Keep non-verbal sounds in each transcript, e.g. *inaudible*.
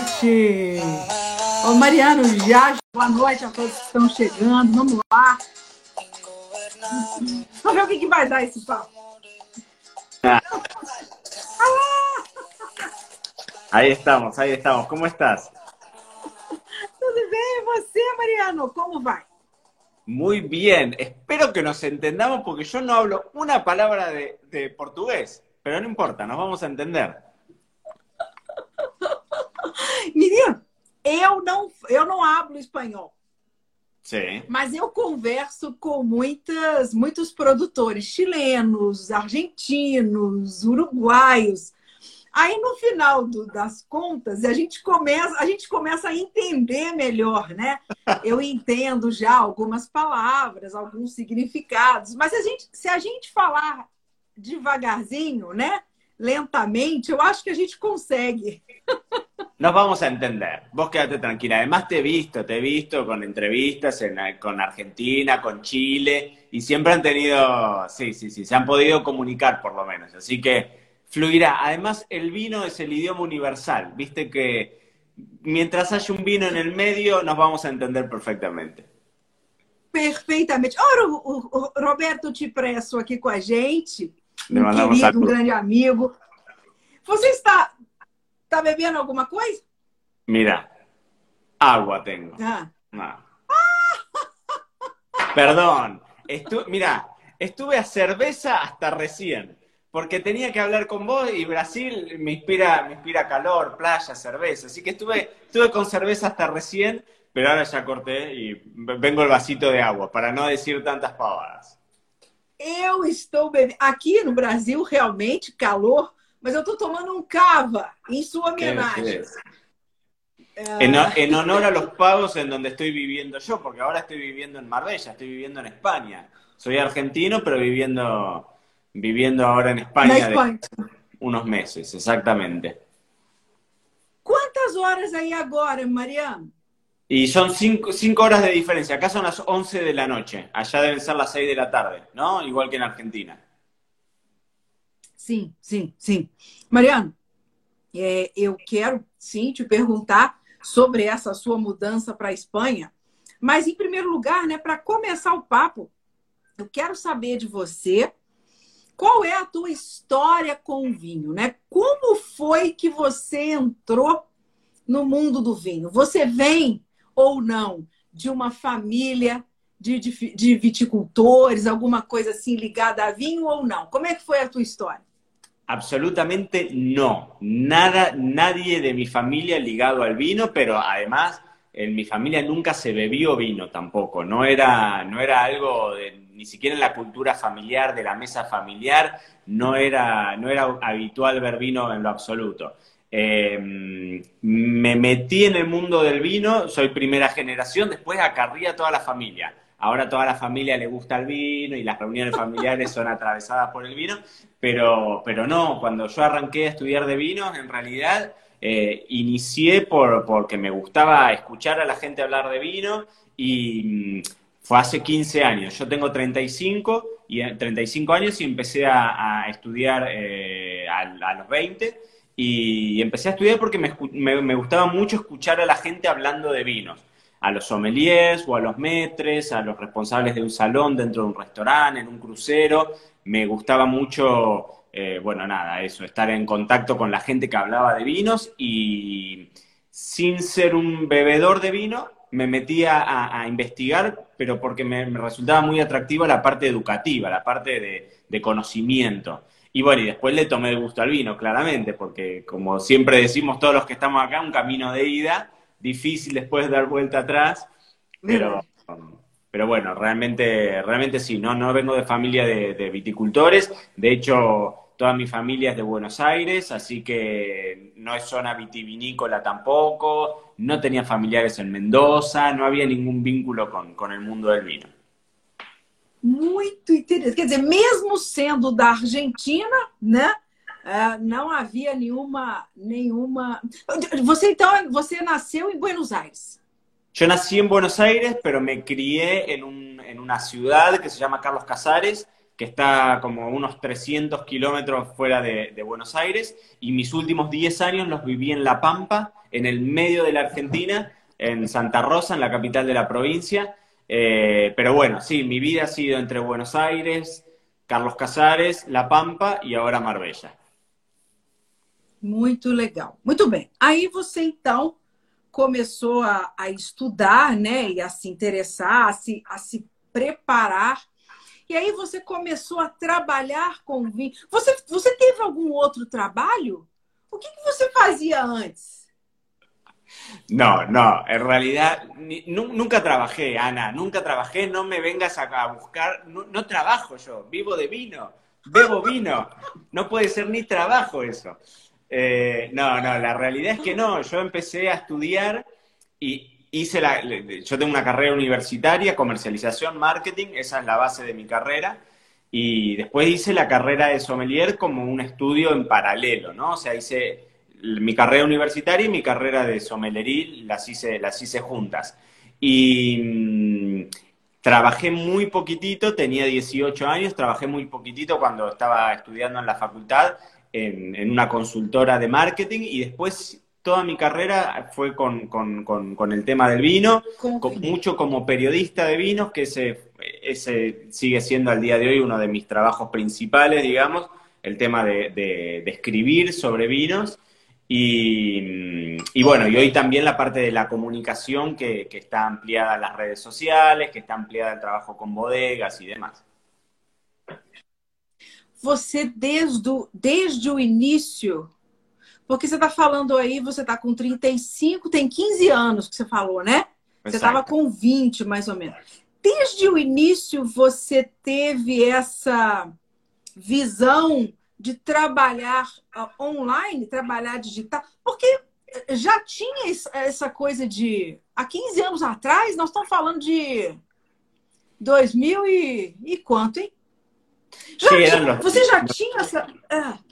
Noite. Ô, Mariano, já boa noite a todos que estão chegando. Vamos lá. Vamos ver o que, que vai dar esse papo. Ah. Ahí estamos, ahí estamos. ¿Cómo estás? Tudo bem, e você, Mariano? Como vai? Muy bien. Espero que nos entendamos porque yo no hablo una palabra de, de portugués, pero no importa, nos vamos a entender. Menino, eu não, eu não hablo espanhol, Sí. mas eu converso com muitas, muitos produtores chilenos, argentinos, uruguaios. Aí no final do- das contas, a gente começa, a gente começa a entender melhor, né? Eu entendo já algumas palavras, alguns significados, mas a gente, se a gente falar devagarzinho, né? Lentamente, eu acho que a gente consegue. *laughs* Nos vamos a entender. Vos quédate tranquila. Además te he visto, te he visto con entrevistas en- con Argentina, con Chile, y siempre han tenido, sí, sí, sí, se han podido comunicar por lo menos. Así que fluirá. Además, el vino es el idioma universal. Viste que mientras haya un vino en el medio, nos vamos a entender perfectamente. Perfeitamente. Ora, o, o- o Roberto Tipresso aqui com a gente, um querido, um grande amigo. Você está, está bebendo alguma coisa? Mira, agua tengo. Ah, No. *laughs* Perdón. Estu mira, estuve a cerveza hasta recién. Porque tenía que hablar con vos y Brasil me inspira, me inspira calor, playa, cerveza. Así que estuve, estuve con cerveza hasta recién, pero ahora ya corté y vengo el vasito de agua para no decir tantas pavadas. eu estou bebendo. Aqui no Brasil, realmente, calor, mas eu estou tomando um cava em sua ¿Qué homenagem. En, en honor a los pagos en donde estoy viviendo yo, porque ahora estoy viviendo en Marbella, estoy viviendo en España. Soy argentino, pero viviendo, viviendo ahora en España de unos meses, exactamente. Quantas horas aí agora, Mariano? Y son cinco, cinco horas de diferencia. Acá son las 11 de la noche. Allá deben ser las 6 de la tarde, ¿no? Igual que en Argentina. Sim, sim, sim. Mariano, é, eu quero sim te perguntar sobre essa sua mudança para a Espanha, mas em primeiro lugar, né, para começar o papo, eu quero saber de você qual é a tua história com o vinho, né? Como foi que você entrou no mundo do vinho? Você vem ou não de uma família de, de, de viticultores, alguma coisa assim ligada a vinho ou não? Como é que foi a tua história? Absolutamente no. Nada, nadie de mi familia ligado al vino, pero además en mi familia nunca se bebió vino tampoco. No era, no era algo de, ni siquiera en la cultura familiar, de la mesa familiar, no era, no era habitual ver vino en lo absoluto. Eh, me metí en el mundo del vino, soy primera generación, después acarrí a toda la familia. Ahora toda la familia le gusta el vino y las reuniones familiares son atravesadas por el vino, pero, pero no, cuando yo arranqué a estudiar de vinos, en realidad eh, inicié por, porque me gustaba escuchar a la gente hablar de vino y mm, fue hace 15 años. Yo tengo 35, y, 35 años y empecé a, estudiar eh, a, a, los 20 y empecé a estudiar porque me, me, me gustaba mucho escuchar a la gente hablando de vinos a los sommeliers o a los metres, a los responsables de un salón dentro de un restaurante, en un crucero. Me gustaba mucho, eh, bueno, nada, eso, estar en contacto con la gente que hablaba de vinos y sin ser un bebedor de vino, me metía a, investigar, pero porque me, me, resultaba muy atractiva la parte educativa, la parte de, de conocimiento. Y bueno, y después le tomé el gusto al vino, claramente, porque como siempre decimos todos los que estamos acá, un camino de ida difícil después dar vuelta atrás, pero, *laughs* pero bueno, realmente, realmente sí, no, no vengo de familia de, de, viticultores, de hecho toda mi familia es de Buenos Aires, así que no es zona vitivinícola tampoco, no tenía familiares en Mendoza, no había ningún vínculo con, con el mundo del vino. Muito interessante. Quer dizer, mesmo sendo da Argentina, né? Uh, não havia nenhuma, nenhuma. Você então, você nasceu em Buenos Aires? Yo nací en Buenos Aires, pero me crié en, un, en una ciudad que se llama Carlos Casares, que está como unos 300 kilómetros fuera de, Buenos Aires, y mis últimos 10 años los viví en La Pampa, en el medio de la Argentina, en Santa Rosa, en la capital de la provincia. Eh, pero bueno, sí, mi vida ha sido entre Buenos Aires, Carlos Casares, La Pampa y ahora Marbella. Muito legal. Muito bem. Aí você então começou a, a estudar, né, e a se interessar, a se, a se preparar E aí você começou a trabalhar com vinho. Você, você teve algum outro trabalho? O que, que você fazia antes? No, no, en realidad ni, nunca trabajé, Ana, nunca trabajé, no me vengas a, buscar, no, no, trabajo yo, vivo de vino, bebo vino, no puede ser ni trabajo eso. Eh, no, no, la realidad es que no, yo empecé a estudiar y, hice la, yo tengo una carrera universitaria, comercialización, marketing, esa es la base de mi carrera. Y después hice la carrera de sommelier como un estudio en paralelo, ¿no? O sea, hice mi carrera universitaria y mi carrera de sommelierí las hice, las hice juntas. Y mm, trabajé muy poquitito, tenía 18 años, trabajé muy poquitito cuando estaba estudiando en la facultad en, en una consultora de marketing y después toda mi carrera fue con, el tema del vino, mucho como periodista de vinos, que ese, ese sigue siendo al día de hoy uno de mis trabajos principales, digamos, el tema de, escribir sobre vinos. Y, bueno, y hoy también la parte de la comunicación que, está ampliada en las redes sociales, que está ampliada el trabajo con bodegas y demás. Você desde, desde o inicio Porque você está falando aí, você está com 35, tem 15 anos que você falou, né? Você estava com 20, mais ou menos. Desde o início, você teve essa visão de trabalhar uh, online, trabalhar digital? Porque já tinha essa coisa de. Há 15 anos atrás, nós estamos falando de 2000 e, e quanto, hein? Você já tinha essa. Uh,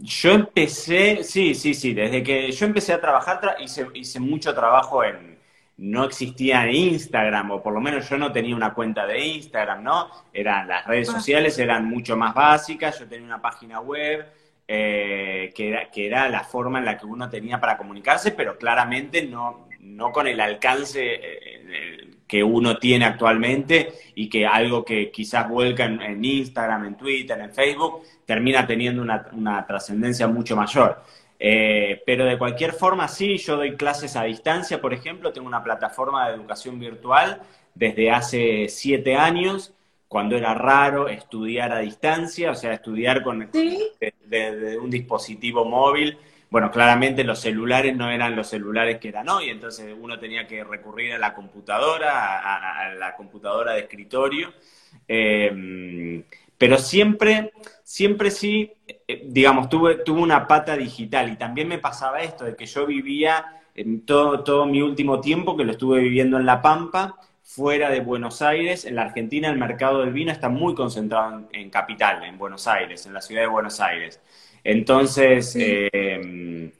Yo empecé, sí, sí, sí, desde que yo empecé a trabajar hice, hice mucho trabajo en, no existía Instagram, o por lo menos yo no tenía una cuenta de Instagram, ¿no? Eran, las redes ah. sociales eran mucho más básicas, yo tenía una página web, eh, que, era, que era la forma en la que uno tenía para comunicarse, pero claramente no, no con el alcance eh, que uno tiene actualmente y que algo que quizás vuelca en, Instagram, en Twitter, en Facebook, termina teniendo una, trascendencia mucho mayor. Eh, pero de cualquier forma, sí, yo doy clases a distancia, por ejemplo, tengo una plataforma de educación virtual desde hace siete años, cuando era raro estudiar a distancia, o sea, estudiar con un dispositivo móvil bueno, claramente los celulares no eran los celulares que eran hoy, entonces uno tenía que recurrir a la computadora, a, la computadora de escritorio. Eh, pero siempre, siempre sí, eh, digamos, tuve, tuve una pata digital y también me pasaba esto de que yo vivía en todo, todo mi último tiempo, que lo estuve viviendo en La Pampa, fuera de Buenos Aires. En la Argentina el mercado del vino está muy concentrado en capital, en Buenos Aires, en la ciudad de Buenos Aires. Entonces, eh,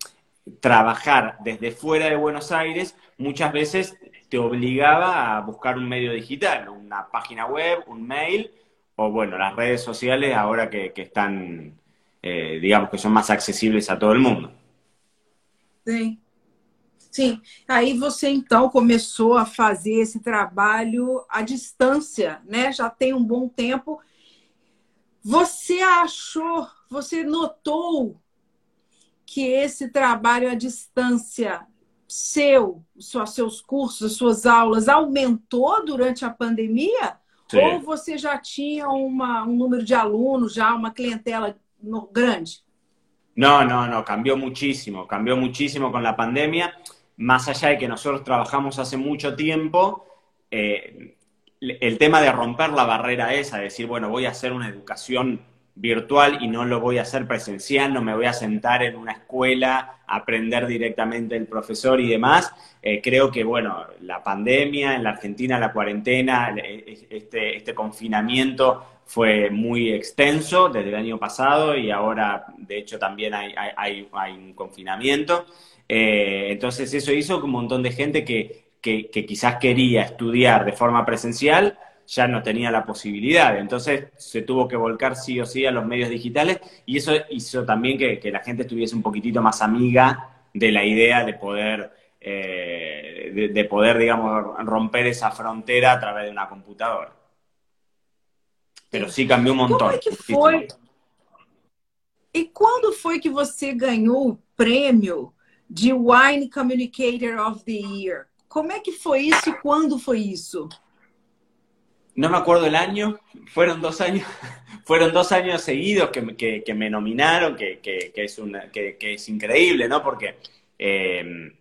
trabajar desde fuera de Buenos Aires muchas veces te obligaba a buscar un medio digital, una página web, un mail o, bueno, las redes sociales ahora que, están, eh, digamos, que son más accesibles a todo el mundo. Sí. Sim, aí você então começou a fazer esse trabalho à distância, né? Já tem um bom tempo. Você achou você notou que esse trabalho à distância seu, seus cursos, suas aulas, aumentou durante a pandemia? Sim. Ou você já tinha uma, um número de alunos, já uma clientela grande? No, no, no, cambió muchísimo, cambió muchísimo con la pandemia. Más allá de que nosotros trabajamos hace mucho tiempo, eh, el tema de romper la barrera esa, de decir, bueno, voy a hacer una educación virtual y no lo voy a hacer presencial, no me voy a sentar en una escuela a aprender directamente el profesor y demás. Eh, creo que, bueno, la pandemia, en la Argentina la cuarentena, este, este confinamiento fue muy extenso desde el año pasado y ahora, de hecho, también hay, hay, un confinamiento. Eh, entonces eso hizo que un montón de gente que, que quizás quería estudiar de forma presencial ya no tenía la posibilidad. Entonces se tuvo que volcar sí o sí a los medios digitales y eso hizo también que, la gente estuviese un poquitito más amiga de la idea de poder, eh, de, poder, digamos, romper esa frontera a través de una computadora. Pero sí cambió un montón. ¿Y cuándo fue que você ganhou o prêmio de Wine Communicator of the Year? ¿Cómo es que fue eso y cuándo fue eso? No me acuerdo el año, fueron dos años, *laughs* fueron dos años seguidos que, que, me nominaron, que, que es una, que, es increíble, ¿no? Porque eh,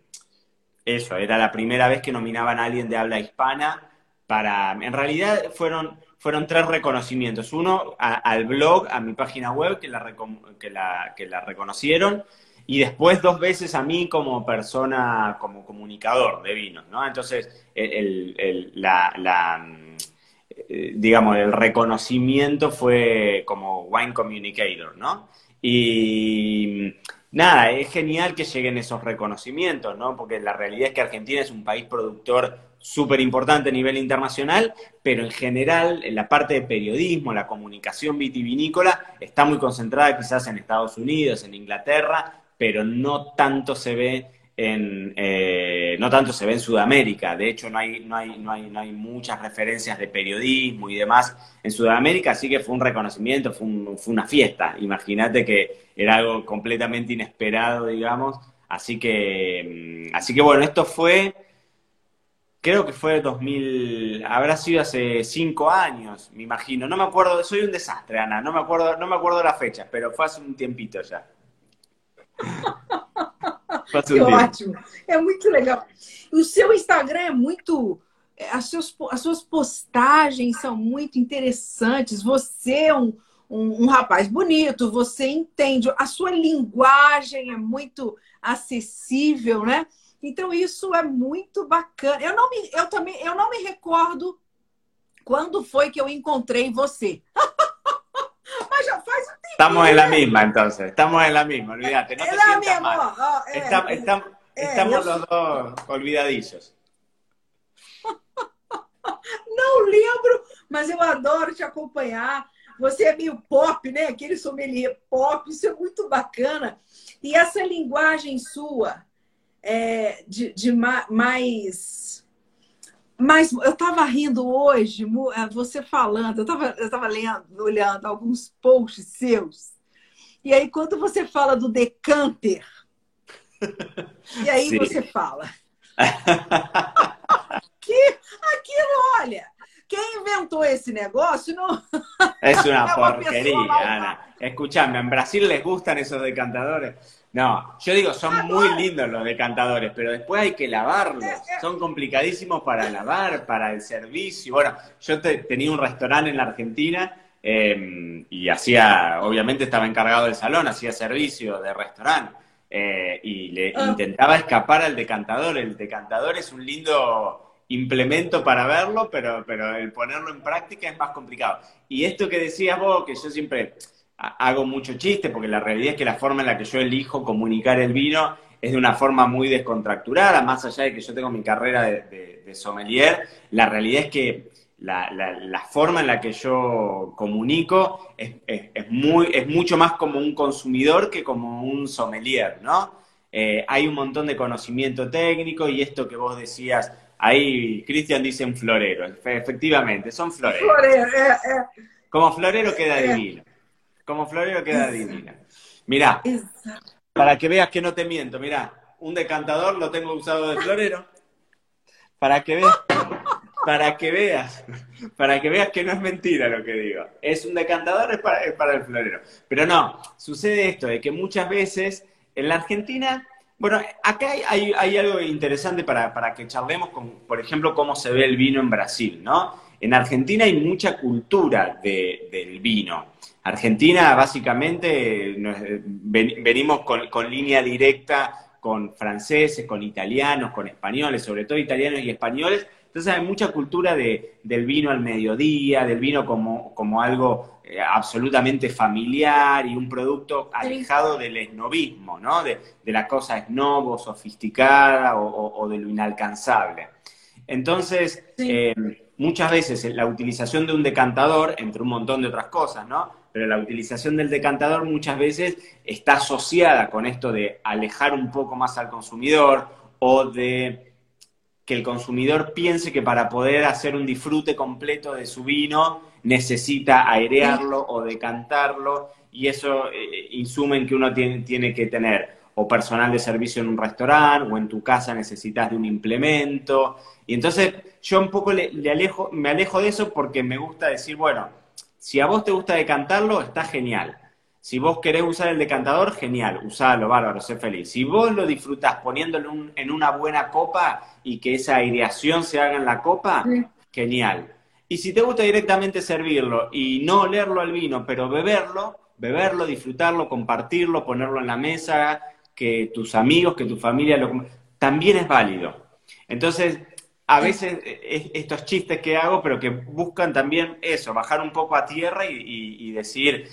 eso, era la primera vez que nominaban a alguien de habla hispana para, en realidad fueron, fueron tres reconocimientos. Uno al blog, a mi página web, que la, que la, que la reconocieron, y después dos veces a mí como persona, como comunicador de vinos, ¿no? Entonces, el, la, eh, digamos, el reconocimiento fue como wine communicator, ¿no? Y nada, es genial que lleguen esos reconocimientos, ¿no? Porque la realidad es que Argentina es un país productor súper importante a nivel internacional, pero en general en la parte de periodismo, la comunicación vitivinícola está muy concentrada quizás en Estados Unidos, en Inglaterra, pero no tanto se ve eh, no tanto se ve en Sudamérica, de hecho no hay, no, hay, no, hay, no hay muchas referencias de periodismo y demás en Sudamérica, así que fue un reconocimiento, fue, una fiesta, imagínate que era algo completamente inesperado, digamos, así que, mm, así que bueno, esto fue, creo que fue 2000, habrá sido hace cinco años, me imagino, no me acuerdo, soy un desastre, Ana, no me acuerdo, no me acuerdo las fechas, pero fue hace un tiempito ya. *laughs* que ótimo. É muito legal. O seu Instagram é muito. É, as, seus, as suas postagens são muito interessantes. Você é um, um, um, rapaz bonito, você entende. A sua linguagem é muito acessível, né? Então, isso é muito bacana. Eu, não me, eu também eu não me recordo quando foi que eu encontrei você. *laughs* Mas já faz um tempo. Estamos en la misma, entonces. Estamos en la misma, olvídate. No te sientas misma. mal. Oh, é, estamos, estamos, estamos eu... los dos olvidadillos. *laughs* Não lembro, mas eu adoro te acompanhar. Você é meio pop, né? Aquele sommelier pop, isso é muito bacana. E essa linguagem sua é, de, de mais mas eu estava rindo hoje, eh, você falando, eu estava eu tava lendo, olhando alguns posts seus, e aí quando você fala do decanter, *laughs* e aí Sim. você fala. *laughs* que aquilo, olha, quem inventou esse negócio não. É *laughs* uma, porqueria, Ana. Escúchame, en Brasil les gustan esos decantadores. No, yo digo, son muy lindos los decantadores, pero después hay que lavarlos. Son complicadísimos para lavar, para el servicio. Bueno, yo tenía un restaurante en la Argentina em, y hacía, obviamente estaba encargado del salón, hacía servicio de restaurante. Eh, y le ah. intentaba escapar al decantador. El decantador es un lindo implemento para verlo, pero, pero el ponerlo en práctica es más complicado. Y esto que decías vos, que yo siempre hago mucho chiste, porque la realidad es que la forma en la que yo elijo comunicar el vino es de una forma muy descontracturada, más allá de que yo tengo mi carrera de, sommelier, la realidad es que la, forma en la que yo comunico es, muy, es mucho más como un consumidor que como un sommelier, ¿no? Eh, hay un montón de conocimiento técnico y esto que vos decías, ahí Cristian dice un florero, efectivamente, son floreros. Eh, eh. Como florero queda divino. Como florero queda divina. Mirá, para que veas que no te miento, mirá, un decantador lo tengo usado de florero. Para que veas, para que veas, para que veas que no es mentira lo que digo. Es un decantador, es para, para el florero. Pero no, sucede esto, de que muchas veces en la Argentina bueno, acá hay, hay, algo interesante para, para, que charlemos con, por ejemplo, cómo se ve el vino en Brasil, ¿no? En Argentina hay mucha cultura de, del vino. Argentina básicamente venimos con, línea directa con franceses, con italianos, con españoles, sobre todo italianos y españoles. Entonces hay mucha cultura del vino al mediodía, del vino como, como algo eh, absolutamente familiar y un producto alejado del esnovismo, ¿no? De, la cosa esnobo, sofisticada o, de lo inalcanzable. Entonces, eh, muchas veces la utilización de un decantador, entre un montón de otras cosas, ¿no? Pero la utilización del decantador muchas veces está asociada con esto de alejar un poco más al consumidor o de que el consumidor piense que para poder hacer un disfrute completo de su vino necesita airearlo o decantarlo y eso eh, insume en que uno tiene, tiene que tener o personal de servicio en un restaurante o en tu casa necesitas de un implemento. Y entonces yo un poco le, alejo, me alejo de eso porque me gusta decir, bueno, si a vos te gusta decantarlo, está genial. Si vos querés usar el decantador, genial, usalo, bárbaro, sé feliz. Si vos lo disfrutás poniéndolo en una buena copa y que esa aireación se haga en la copa, genial. Y si te gusta directamente servirlo y no olerlo al vino, pero beberlo, beberlo, disfrutarlo, compartirlo, ponerlo en la mesa, que tus amigos, que tu familia lo... También es válido. Entonces, a veces estos chistes que hago, pero que buscan también eso, bajar un poco a tierra y, decir,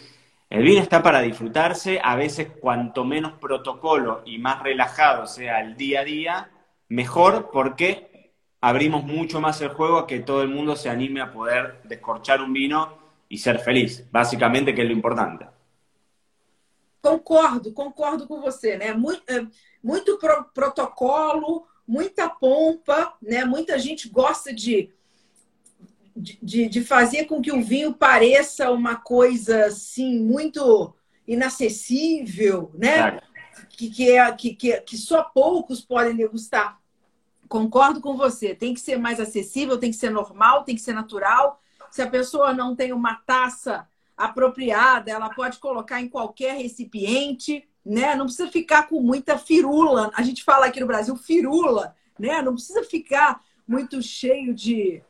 el vino está para disfrutarse, a veces cuanto menos protocolo y más relajado sea el día a día, mejor porque abrimos mucho más el juego a que todo el mundo se anime a poder descorchar un vino y ser feliz, básicamente que es lo importante. Concordo, concordo com você, né? Muito, muito pro, protocolo, muita pompa, né? Muita gente gosta de, de, de fazer com que o vinho pareça uma coisa assim muito inacessível, né? Que, que, é, que, que, que só poucos podem degustar. Concordo com você. Tem que ser mais acessível, tem que ser normal, tem que ser natural. Se a pessoa não tem uma taça apropriada, ela pode colocar em qualquer recipiente, né? Não precisa ficar com muita firula. A gente fala aqui no Brasil firula, né? Não precisa ficar muito cheio de,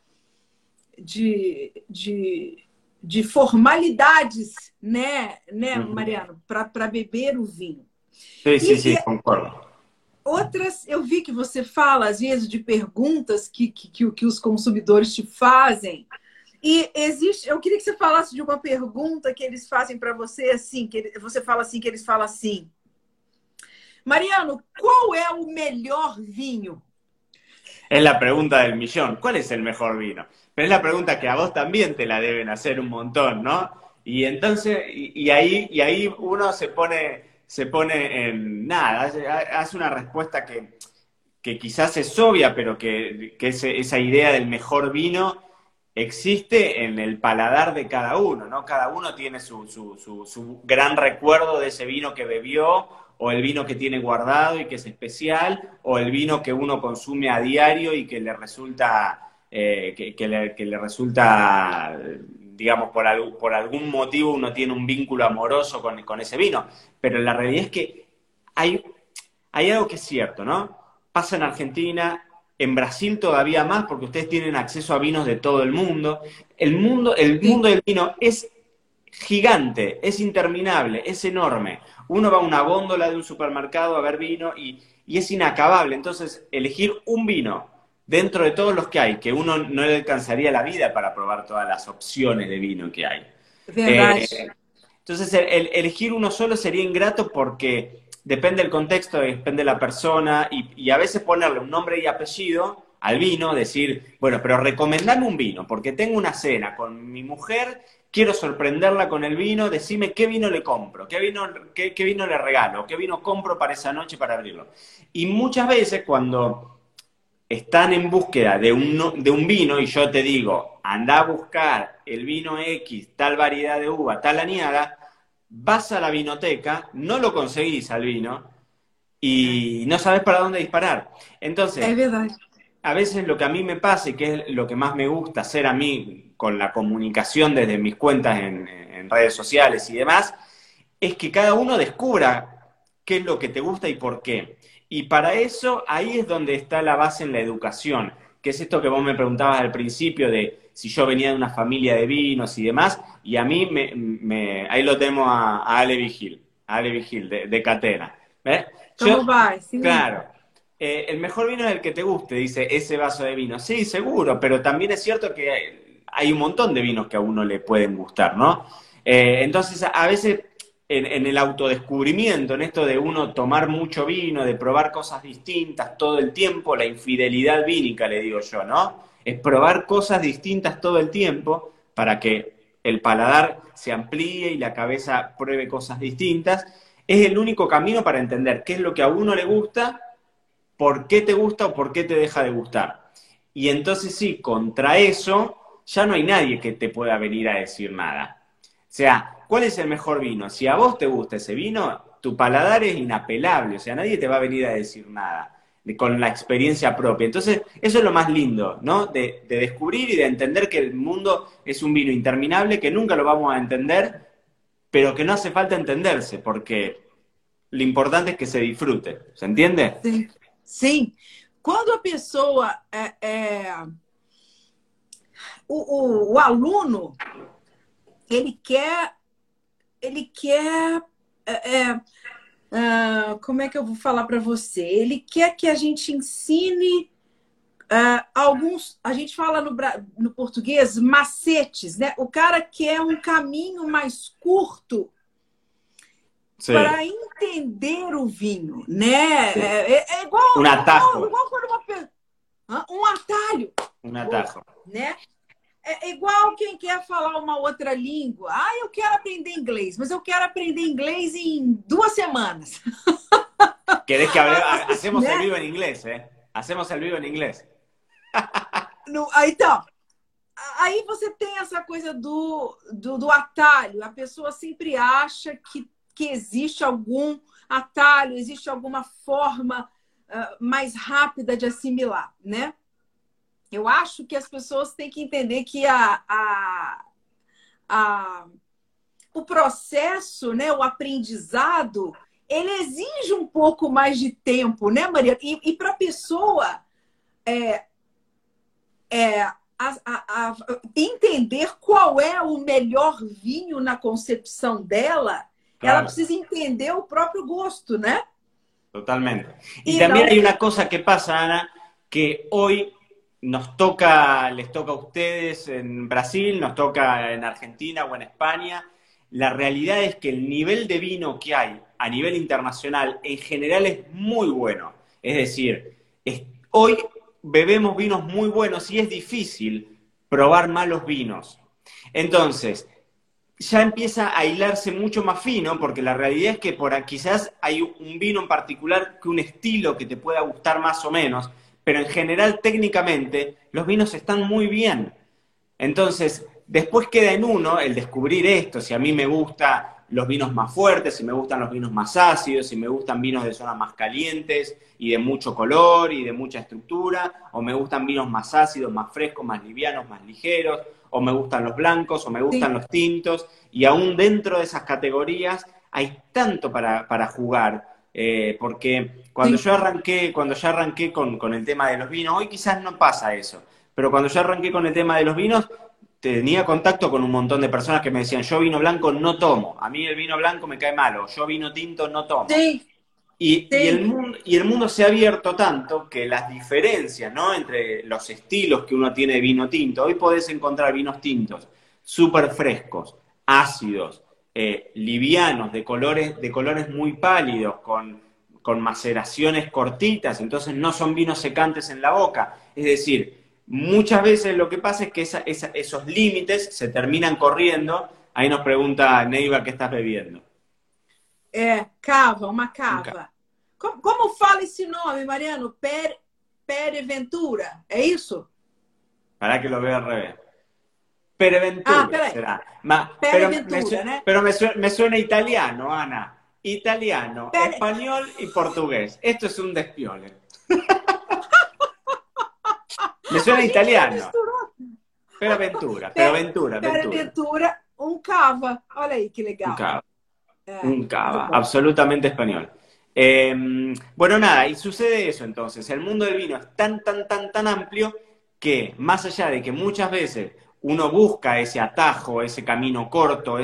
de, de, de formalidades, né, né uhum. Mariano, para beber o vinho. Sim, sim, sim, concordo. Outras, eu vi que você fala, às vezes, de perguntas que, que, que os consumidores te fazem. E existe, eu queria que você falasse de uma pergunta que eles fazem para você, assim, que você fala assim, que eles falam assim. Mariano, qual é o melhor vinho? Es la pregunta del millón. ¿Cuál es el mejor vino? Pero es la pregunta que a vos también te la deben hacer un montón, ¿no? Y entonces, y, ahí, y ahí uno se pone, se pone en nada, hace, una respuesta que, que, quizás es obvia, pero que, que esa idea del mejor vino existe en el paladar de cada uno, ¿no? Cada uno tiene su, su, su, gran recuerdo de ese vino que bebió, o el vino que tiene guardado y que es especial, o el vino que uno consume a diario y que le resulta, eh, que, le, resulta, digamos, por, por algún motivo uno tiene un vínculo amoroso con, con ese vino. Pero la realidad es que hay, hay algo que es cierto, ¿no? Pasa en Argentina, en Brasil todavía más, porque ustedes tienen acceso a vinos de todo el mundo. El mundo, el mundo del vino es gigante, es interminable, es enorme. Uno va a una góndola de un supermercado a ver vino y, es inacabable. Entonces, elegir un vino dentro de todos los que hay, que uno no le alcanzaría la vida para probar todas las opciones de vino que hay. Eh, entonces, elegir uno solo sería ingrato porque depende del contexto, depende de la persona, y, a veces ponerle un nombre y apellido al vino, decir, bueno, pero recomendame un vino, porque tengo una cena con mi mujer, quiero sorprenderla con el vino, decime qué vino le compro, qué vino, qué, vino le regalo, qué vino compro para esa noche para abrirlo. Y muchas veces cuando están en búsqueda de un, de un vino y yo te digo, anda a buscar el vino X, tal variedad de uva, tal añada, vas a la vinoteca, no lo conseguís al vino y no sabes para dónde disparar. Entonces, a veces lo que a mí me pasa y que es lo que más me gusta hacer a mí con la comunicación desde mis cuentas en, en redes sociales y demás, es que cada uno descubra qué es lo que te gusta y por qué. Y para eso ahí es donde está la base en la educación, que es esto que vos me preguntabas al principio de si yo venía de una familia de vinos y demás, y a mí me, ahí lo tenemos a, Ale Vigil, a Ale Vigil de, Catena. ¿ves? Claro. Eh, el mejor vino es el que te guste, dice ese vaso de vino. Sí, seguro, pero también es cierto que hay un montón de vinos que a uno le pueden gustar, ¿no? Eh, entonces, a veces en, en, el autodescubrimiento, en esto de uno tomar mucho vino, de probar cosas distintas todo el tiempo, la infidelidad vínica, le digo yo, ¿no? Es probar cosas distintas todo el tiempo para que el paladar se amplíe y la cabeza pruebe cosas distintas. Es el único camino para entender qué es lo que a uno le gusta, por qué te gusta o por qué te deja de gustar. Y entonces sí, contra eso ya no hay nadie que te pueda venir a decir nada. O sea, ¿cuál es el mejor vino? Si a vos te gusta ese vino, tu paladar es inapelable, o sea, nadie te va a venir a decir nada con la experiencia propia. Entonces, eso es lo más lindo, ¿no? De, descubrir y de entender que el mundo es un vino interminable, que nunca lo vamos a entender, pero que no hace falta entenderse, porque lo importante es que se disfrute. ¿Se entiende? Sí. sí. Quando a pessoa o, o, aluno ele quer é, uh, como é que eu vou falar para você? Ele quer que a gente ensine uh, alguns, a gente fala no, no português, macetes, né? O cara quer um caminho mais curto para entender o vinho, né? É, é, é, igual, um atalho. Igual, igual quando uma, um atalho. Um atalho. Né? É igual quem quer falar uma outra língua. Ah, eu quero aprender inglês, mas eu quero aprender inglês em duas semanas. *laughs* Querés que hable... hacemos né? el vivo em inglês, eh? Hacemos el vivo em inglês. *laughs* No, então, aí você tem essa coisa do, do, do, atalho. A pessoa sempre acha que, que existe algum atalho, existe alguma forma uh, mais rápida de assimilar, né? Eu acho que as pessoas têm que entender que a, a, a, o processo, né, o aprendizado, ele exige um pouco mais de tempo, né, Maria? E, e para a pessoa é, é, entender qual é o melhor vinho na concepção dela, claro. ela precisa entender o próprio gosto, né? Totalmente. E, também não... uma coisa que passa, Ana, que hoje nos toca, les toca a ustedes en Brasil, nos toca en Argentina o en España. La realidad es que el nivel de vino que hay a nivel internacional en general es muy bueno. Es decir, hoy bebemos vinos muy buenos y es difícil probar malos vinos. Entonces, ya empieza a hilarse mucho más fino, porque la realidad es que por quizás hay un vino en particular que un estilo que te pueda gustar más o menos, pero en general técnicamente los vinos están muy bien. Entonces, después queda en uno el descubrir esto, si a mí me gustan los vinos más fuertes, si me gustan los vinos más ácidos, si me gustan vinos de zonas más calientes y de mucho color y de mucha estructura, o me gustan vinos más ácidos, más frescos, más livianos, más ligeros, o me gustan los blancos, o me gustan los tintos, y aún dentro de esas categorías hay tanto para, para jugar. Eh, porque cuando yo arranqué, cuando ya arranqué con, con, el tema de los vinos, hoy quizás no pasa eso, pero cuando yo arranqué con el tema de los vinos, tenía contacto con un montón de personas que me decían, yo vino blanco no tomo, a mí el vino blanco me cae malo, yo vino tinto no tomo. Sí. Y, y, el mundo, y el mundo se ha abierto tanto que las diferencias ¿no? entre los estilos que uno tiene de vino tinto, hoy podés encontrar vinos tintos súper frescos, ácidos, eh, livianos, de colores, de colores muy pálidos, con, con maceraciones cortitas, entonces no son vinos secantes en la boca. Es decir, muchas veces lo que pasa es que esos límites se terminan corriendo. Ahí nos pregunta Neiva qué estás bebiendo. É, cava, uma cava. Como, como fala esse nome, Mariano? Per, Pereventura, é isso? Para que lo vea al revés. Pereventura ah, será. Ma, pero, me, suena, pero me, suena, italiano, Ana. Italiano, español y portugués. Esto es un despiole. *laughs* me suena italiano. Pero aventura, pero aventura, aventura. un cava. Olha aí que legal. Un cava. Eh, un cava, absolutamente español. Eh, bueno, nada, y sucede eso entonces. El mundo del vino es tan, tan, tan, tan amplio que más allá de que muchas veces uno busca ese atajo, ese camino corto,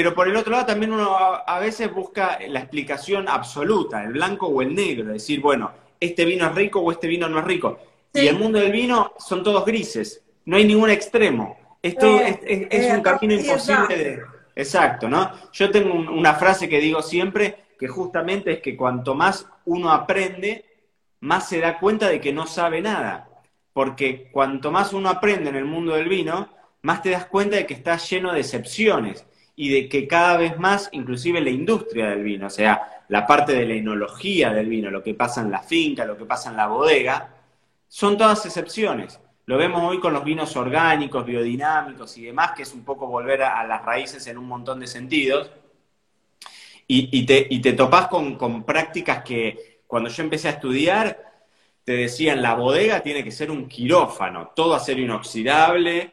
pero por el otro lado también uno a veces busca la explicación absoluta, el blanco o el negro, decir, bueno, este vino es rico o este vino no es rico. Y el mundo del vino son todos grises, no hay ningún extremo. Esto eh, es, eh, un camino imposible de... Exacto, ¿no? Yo tengo una frase que digo siempre, que justamente es que cuanto más uno aprende, más se da cuenta de que no sabe nada. porque cuanto más uno aprende en el mundo del vino, más te das cuenta de que está lleno de excepciones y de que cada vez más, inclusive la industria del vino, o sea, la parte de la enología del vino, lo que pasa en la finca, lo que pasa en la bodega, son todas excepciones. Lo vemos hoy con los vinos orgánicos, biodinámicos y demás, que es un poco volver a, las raíces en un montón de sentidos. Y, te, y topás con, con prácticas que cuando yo empecé a estudiar, te decían, la bodega tiene que ser un quirófano, todo acero inoxidable,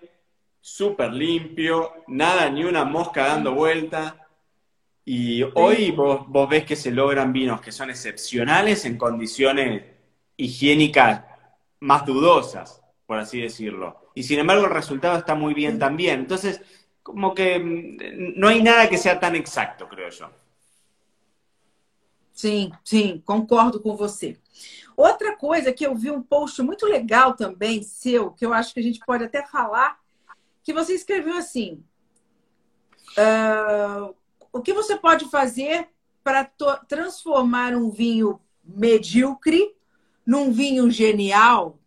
súper limpio, nada, ni una mosca dando vuelta. Y hoy vos, vos, ves que se logran vinos que son excepcionales en condiciones higiénicas más dudosas, por así decirlo. Y sin embargo el resultado está muy bien también. Entonces, como que mm, no hay nada que sea tan exacto, creo yo. Sí, sí, concordo con você. Outra coisa que eu vi um post muito legal também, seu, que eu acho que a gente pode até falar, que você escreveu assim: uh, o que você pode fazer para transformar um vinho medíocre num vinho genial?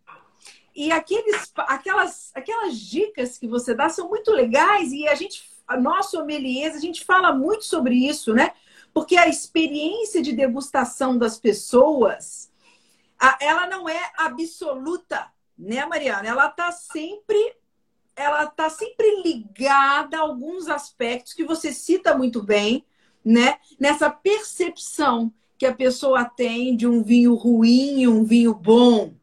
E aqueles, aquelas, aquelas dicas que você dá são muito legais e a gente, a nossa sommeliers, a gente fala muito sobre isso, né? Porque a experiência de degustação das pessoas, ela não é absoluta, né, Mariana? Ela está sempre ela está sempre ligada a alguns aspectos que você cita muito bem, né? Nessa percepção que a pessoa tem de um vinho ruim e um vinho bom,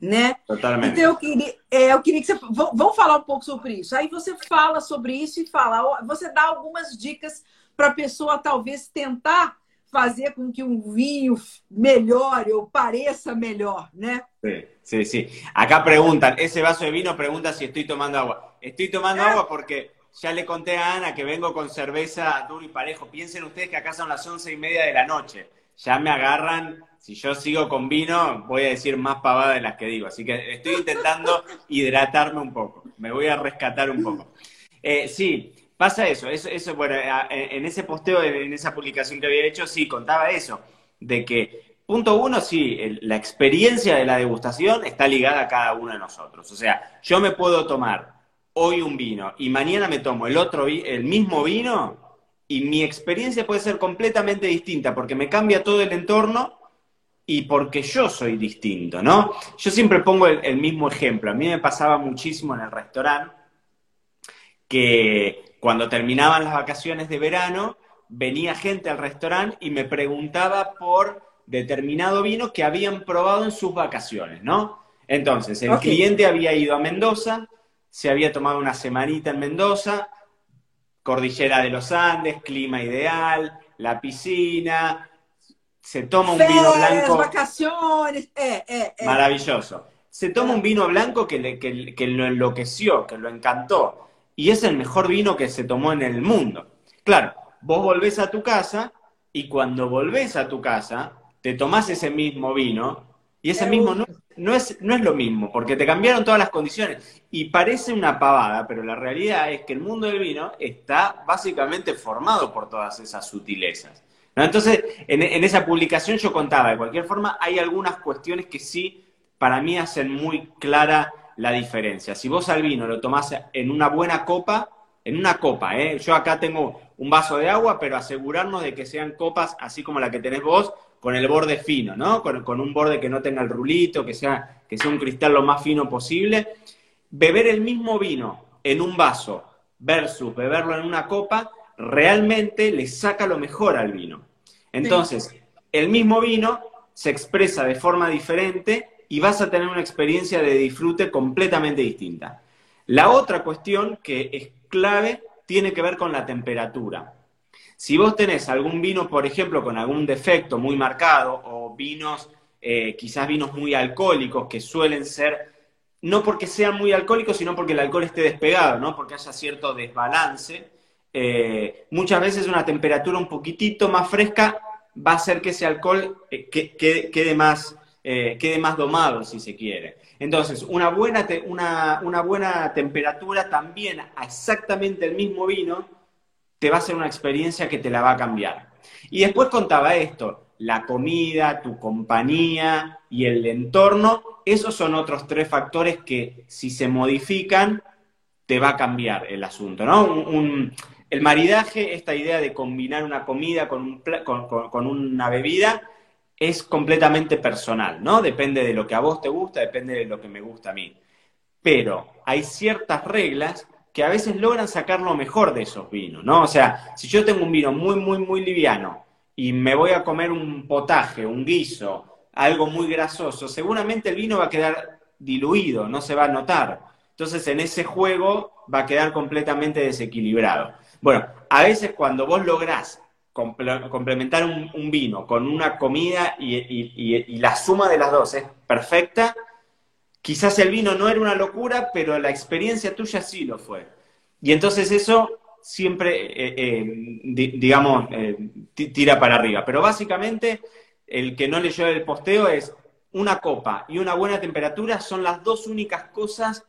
né? Totalmente. Então eu queria, é, eu queria que você vamos falar um pouco sobre isso. Aí você fala sobre isso e fala, você dá algumas dicas para a pessoa talvez tentar fazer com que um vinho melhore ou pareça melhor, né? Sí, sí, sí. Acá preguntan, ese vaso de vino pregunta si estoy tomando agua. Estoy tomando ah. agua porque ya le conté a Ana que vengo con cerveza duro y parejo. Piensen ustedes que acá son las once y media de la noche. Ya me agarran, si yo sigo con vino, voy a decir más pavada de las que digo. Así que estoy intentando *laughs* hidratarme un poco. Me voy a rescatar un poco. Eh, sí, pasa eso, eso, eso bueno, en ese posteo, en esa publicación que había hecho, sí, contaba eso, de que, punto uno, sí, la experiencia de la degustación está ligada a cada uno de nosotros. O sea, yo me puedo tomar hoy un vino y mañana me tomo el otro, el mismo vino y mi experiencia puede ser completamente distinta porque me cambia todo el entorno y porque yo soy distinto, ¿no? Yo siempre pongo el mismo ejemplo. A mí me pasaba muchísimo en el restaurante que cuando terminaban las vacaciones de verano, venía gente al restaurante y me preguntaba por determinado vino que habían probado en sus vacaciones, ¿no? Entonces, el cliente había ido a Mendoza, se había tomado una semanita en Mendoza, cordillera de los Andes, clima ideal, la piscina, se toma un vino blanco. vacaciones, eh, eh, eh. Maravilloso. Se toma un vino blanco que, que lo enloqueció, que lo encantó y es el mejor vino que se tomó en el mundo. Claro, vos volvés a tu casa y cuando volvés a tu casa, te tomás ese mismo vino y ese mismo no, es, no es lo mismo, porque te cambiaron todas las condiciones. Y parece una pavada, pero la realidad es que el mundo del vino está básicamente formado por todas esas sutilezas. Entonces, en, en esa publicación yo contaba, de cualquier forma, hay algunas cuestiones que sí, para mí, hacen muy clara la diferencia. Si vos al vino lo tomás en una buena copa, en una copa, ¿eh? yo acá tengo un vaso de agua, pero asegurarnos de que sean copas así como la que tenés vos, con el borde fino, ¿no? Con, un borde que no tenga el rulito, que sea, que sea un cristal lo más fino posible. Beber el mismo vino en un vaso versus beberlo en una copa, realmente le saca lo mejor al vino. Entonces, el mismo vino se expresa de forma diferente y vas a tener una experiencia de disfrute completamente distinta. La otra cuestión que es clave tiene que ver con la temperatura. Si vos tenés algún vino, por ejemplo, con algún defecto muy marcado o vinos, eh, quizás vinos muy alcohólicos que suelen ser, no porque sean muy alcohólicos, sino porque el alcohol esté despegado, ¿no? porque haya cierto desbalance, eh, muchas veces una temperatura un poquitito más fresca va a hacer que ese alcohol eh, quede más eh, quede más domado, si se quiere. Entonces, una buena, una, buena temperatura también a exactamente el mismo vino te va a ser una experiencia que te la va a cambiar. Y después contaba esto, la comida, tu compañía y el entorno, esos son otros tres factores que si se modifican, te va a cambiar el asunto, ¿no? el maridaje, esta idea de combinar una comida con, con, una bebida, es completamente personal, ¿no? Depende de lo que a vos te gusta, depende de lo que me gusta a mí. Pero hay ciertas reglas que a veces logran sacar lo mejor de esos vinos, ¿no? O sea, si yo tengo un vino muy, muy, muy liviano y me voy a comer un potaje, un guiso, algo muy grasoso, seguramente el vino va a quedar diluido, no se va a notar. Entonces, en ese juego va a quedar completamente desequilibrado. Bueno, a veces cuando vos lográs complementar un, vino con una comida y, la suma de las dos es perfecta, quizás el vino no era una locura, pero la experiencia tuya sí lo fue. Y entonces eso siempre, eh, eh, digamos, eh, tira para arriba. Pero básicamente, el que no leyó el posteo es una copa y una buena temperatura son las dos únicas cosas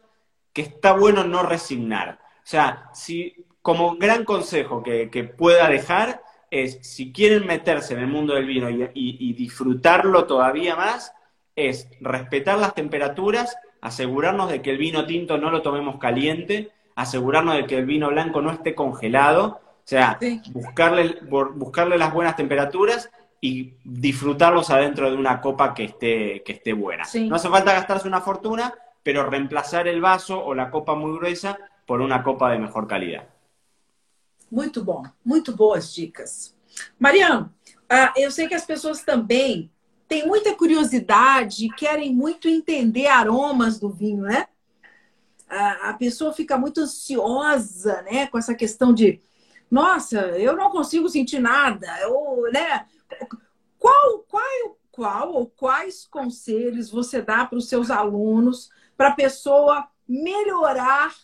que está bueno no resignar. O sea, si, como gran consejo que, pueda dejar es, si quieren meterse en el mundo del vino y, disfrutarlo todavía más, es respetar las temperaturas, asegurarnos de que el vino tinto no lo tomemos caliente, asegurarnos de que el vino blanco no esté congelado, o sea, buscarle, buscarle las buenas temperaturas y disfrutarlos adentro de una copa que esté, que esté buena. No hace falta gastarse una fortuna, pero reemplazar el vaso o la copa muy gruesa por una copa de mejor calidad. Muito bom, muito boas dicas. Mariano, uh, eu sei que as pessoas também têm muita curiosidade e querem muito entender aromas do vinho, né? A pessoa fica muito ansiosa, né, com essa questão de, nossa, eu não consigo sentir nada, eu, né? Qual, qual, qual ou quais conselhos você dá para os seus alunos para a pessoa melhorar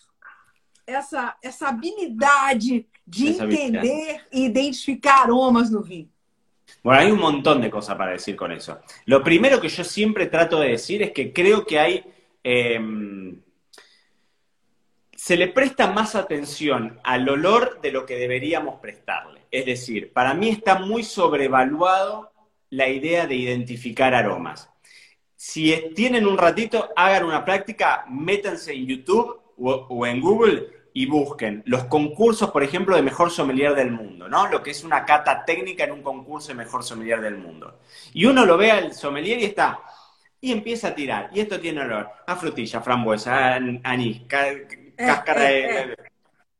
essa, essa habilidade de entender e identificar aromas no vino? Bueno, hay un montón de cosas para decir con eso. Lo primero que yo siempre trato de decir es que creo que hay... Eh, se le presta más atención al olor de lo que deberíamos prestarle. Es decir, para mí está muy sobrevaluado la idea de identificar aromas si tienen un ratito, hagan una práctica, métanse en YouTube o, en Google y busquen los concursos, por ejemplo, de mejor sommelier del mundo, ¿no? Lo que es una cata técnica en un concurso de mejor sommelier del mundo. Y uno lo ve al sommelier y está, y empieza a tirar. Y esto tiene olor a frutilla, frambuesa, anís, cáscara de...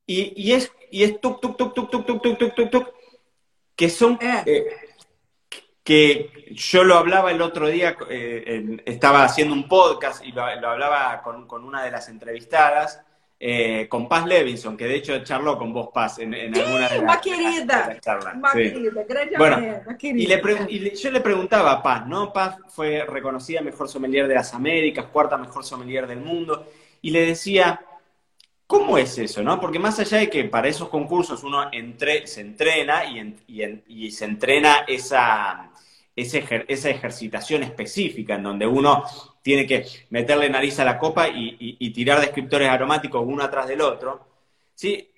Y, es, y es tuk, tuk, tuk, tuk, tuk, tuk, tuk, tuk, tuk, tuk, que son que yo lo hablaba el otro día, eh, estaba haciendo un podcast y lo, hablaba con, una de las entrevistadas, eh, con Paz Levinson, que de hecho charló con vos, Paz, en, alguna de las, querida, charlas. querida, bueno, Y, le yo le preguntaba a Paz, ¿no? Paz fue reconocida mejor sommelier de las Américas, cuarta mejor sommelier del mundo, y le decía, ¿Cómo es eso? ¿no? Porque más allá de que para esos concursos uno entre, se entrena y, y, se entrena esa, esa ejercitación específica en donde uno tiene que meterle nariz a la copa y, tirar descriptores aromáticos uno atrás del otro, ¿sí?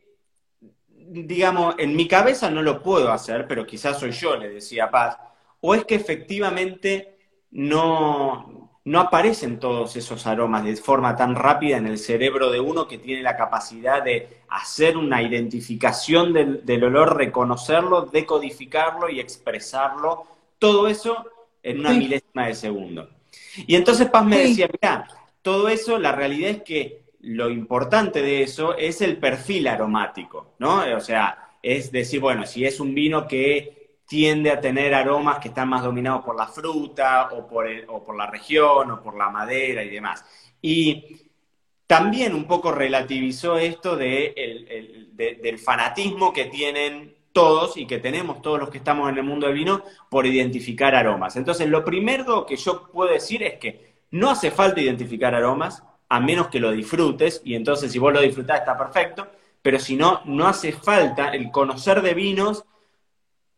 digamos, en mi cabeza no lo puedo hacer, pero quizás soy yo, le decía Paz, o es que efectivamente no, no aparecen todos esos aromas de forma tan rápida en el cerebro de uno que tiene la capacidad de hacer una identificación del, olor, reconocerlo, decodificarlo y expresarlo, todo eso en una milésima de segundo. Y entonces Paz me decía, mira, todo eso, la realidad es que lo importante de eso es el perfil aromático, ¿no? O sea, es decir, bueno, si es un vino que tiende a tener aromas que están más dominados por la fruta o por, o por la región o por la madera y demás. Y también un poco relativizó esto de del fanatismo que tienen todos y que tenemos todos los que estamos en el mundo del vino por identificar aromas. Entonces, lo primero que yo puedo decir es que no hace falta identificar aromas, a menos que lo disfrutes, y entonces si vos lo disfrutás está perfecto, pero si no, no hace falta el conocer de vinos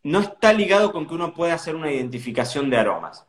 no está ligado con que uno pueda hacer una identificación de aromas.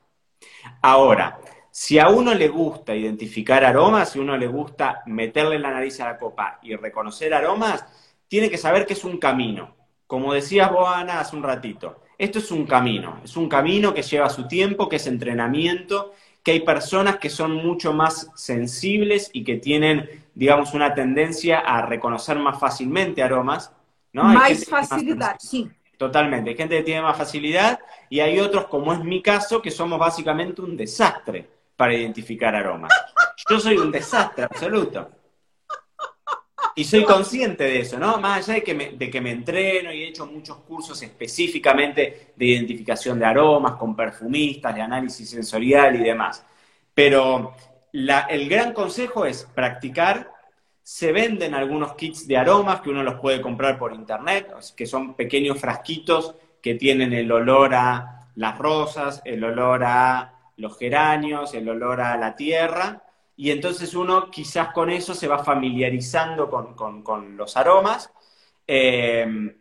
Ahora, si a uno le gusta identificar aromas, si a uno le gusta meterle la nariz a la copa y reconocer aromas, tiene que saber que es un camino. Como decías vos, Ana, hace un ratito, esto es un camino, es un camino que lleva su tiempo, que es entrenamiento, que hay personas que son mucho más sensibles y que tienen, digamos, una tendencia a reconocer más fácilmente aromas. ¿no? Más facilidad, sí. Totalmente, hay gente que tiene más facilidad y hay otros, como es mi caso, que somos básicamente un desastre para identificar aromas. Yo soy un desastre absoluto. Y soy consciente de eso, ¿no? Más allá de que, me, de que me entreno y he hecho muchos cursos específicamente de identificación de aromas, con perfumistas, de análisis sensorial y demás. Pero el gran consejo es practicar. Se venden algunos kits de aromas que uno los puede comprar por internet, que son pequeños frasquitos que tienen el olor a las rosas, el olor a los geranios, el olor a la tierra y entonces uno quizás con eso se va familiarizando con, los aromas. Em,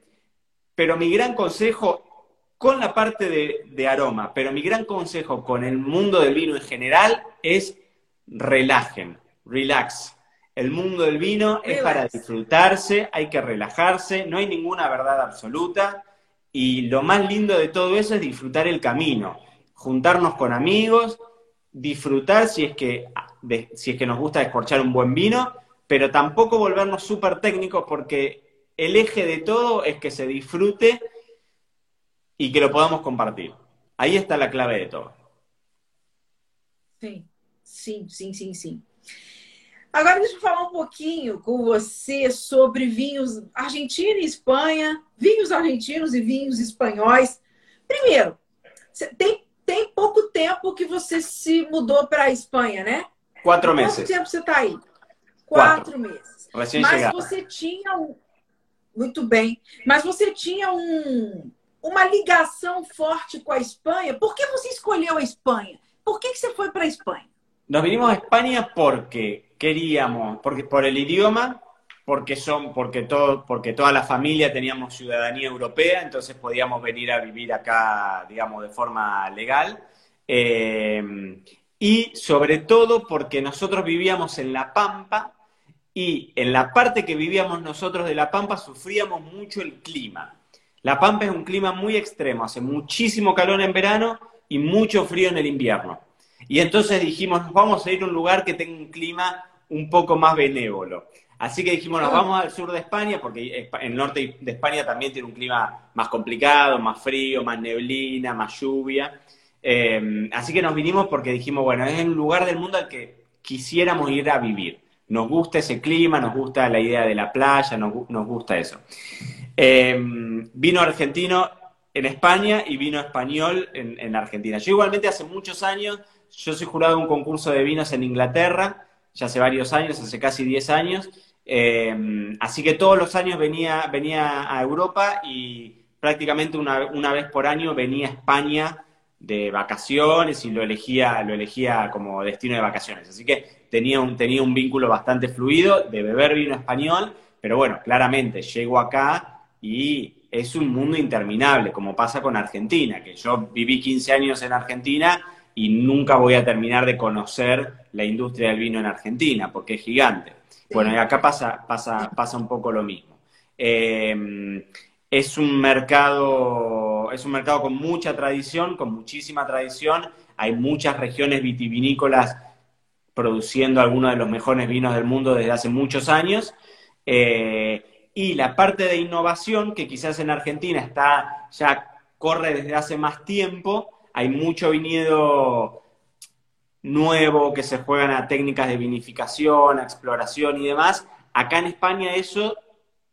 pero mi gran consejo con la parte de, aroma, pero mi gran consejo con el mundo del vino en general es relajen, relax. El mundo del vino es para disfrutarse, hay que relajarse, no hay ninguna verdad absoluta y lo más lindo de todo eso es disfrutar el camino, juntarnos con amigos, disfrutar si es que si es que nos gusta escorchar un buen vino, pero tampoco volvernos súper técnicos porque el eje de todo es que se disfrute y que lo podamos compartir. Ahí está la clave de todo. Sim, sim, sim, sim, sim. Agora deixa eu falar um pouquinho com você sobre vinhos Argentina e Espanha, vinhos argentinos e vinhos espanhóis. Primeiro, tem pouco tempo que você se mudou para a Espanha, né? Quatro meses. Quanto tempo você está aí? Quatro, Quatro. meses. Mas você tinha um. Muito bem. Mas você tinha um, uma ligação forte com a Espanha. Por que você escolheu a Espanha? Por que, que você foi para a Espanha? Nos vinimos a España porque queríamos, porque por el idioma, porque son, porque todo, porque toda la familia teníamos ciudadanía europea, entonces podíamos venir a vivir acá, digamos, de forma legal. Eh, y sobre todo porque nosotros vivíamos en La Pampa y en la parte que vivíamos nosotros de La Pampa sufríamos mucho el clima. La Pampa es un clima muy extremo, hace muchísimo calor en verano y mucho frío en el invierno. Y entonces dijimos, vamos a ir a un lugar que tenga un clima un poco más benévolo. Así que dijimos, nos vamos al sur de España, porque el norte de España también tiene un clima más complicado, más frío, más neblina, más lluvia. Eh, así que nos vinimos porque dijimos, bueno, es el lugar del mundo al que quisiéramos ir a vivir. Nos gusta ese clima, nos gusta la idea de la playa, nos, gusta eso. Eh, vino argentino en España y vino español en, Argentina. Yo igualmente hace muchos años, yo soy jurado de un concurso de vinos en Inglaterra, ya hace varios años, hace casi 10 años. Eh, así que todos los años venía, venía a Europa y prácticamente una, una vez por año venía a España de vacaciones y lo elegía, lo elegía como destino de vacaciones. Así que tenía un, tenía un vínculo bastante fluido de beber vino español, pero bueno, claramente llego acá y es un mundo interminable, como pasa con Argentina, que yo viví 15 años en Argentina y nunca voy a terminar de conocer la industria del vino en Argentina, porque es gigante. Bueno, y acá pasa, pasa, pasa un poco lo mismo. Eh, es un mercado, es un mercado con mucha tradición, con muchísima tradición. Hay muchas regiones vitivinícolas produciendo algunos de los mejores vinos del mundo desde hace muchos años. Eh, y la parte de innovación, que quizás en Argentina está, ya corre desde hace más tiempo, hay mucho viñedo nuevo que se juegan a técnicas de vinificación, a exploración y demás. Acá en España eso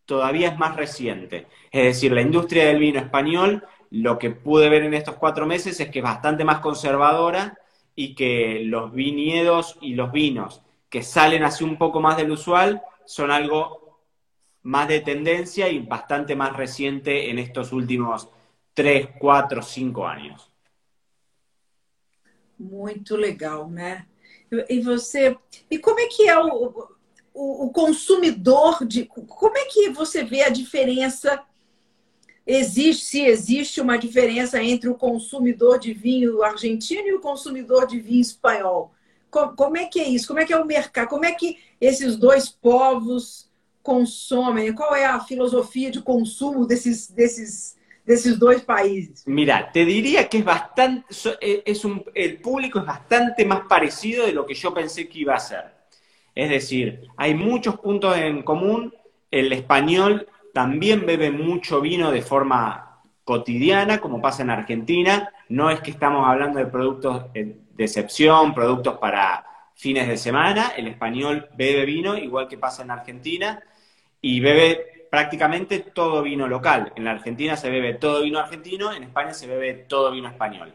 todavía es más reciente. Es decir, la industria del vino español, lo que pude ver en estos cuatro meses es que es bastante más conservadora y que los viñedos y los vinos que salen así un poco más del usual son algo más de tendencia y bastante más reciente en estos últimos tres, cuatro, cinco años. Muy legal, né? E você. E como é que é o, o, o consumidor de. Como é que você vê a diferença existe, se existe uma diferença entre o consumidor de vinho argentino e o consumidor de vinho espanhol. Como, como é que é isso? Como é que é o mercado? Como é que esses dois povos consomem? Qual é a filosofia de consumo desses, desses, desses dois países? Mira, te diría que es bastante, eh, es un, el público es bastante más parecido de lo que yo pensé que iba a ser. Es decir, hay muchos puntos en común. El español también bebe mucho vino de forma cotidiana, como pasa en Argentina. No es que estamos hablando de productos de excepción, productos para fines de semana. El español bebe vino, igual que pasa en Argentina, y bebe prácticamente todo vino local. En la Argentina se bebe todo vino argentino, en España se bebe todo vino español.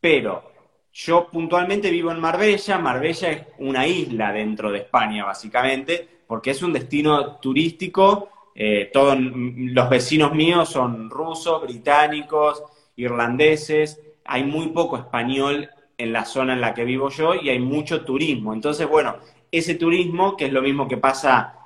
Pero yo puntualmente vivo en Marbella. Marbella es una isla dentro de España, básicamente, porque es un destino turístico. Eh, todos los vecinos míos son rusos, británicos, irlandeses. Hay muy poco español en la zona en la que vivo yo y hay mucho turismo. Entonces, bueno, ese turismo, que es lo mismo que pasa,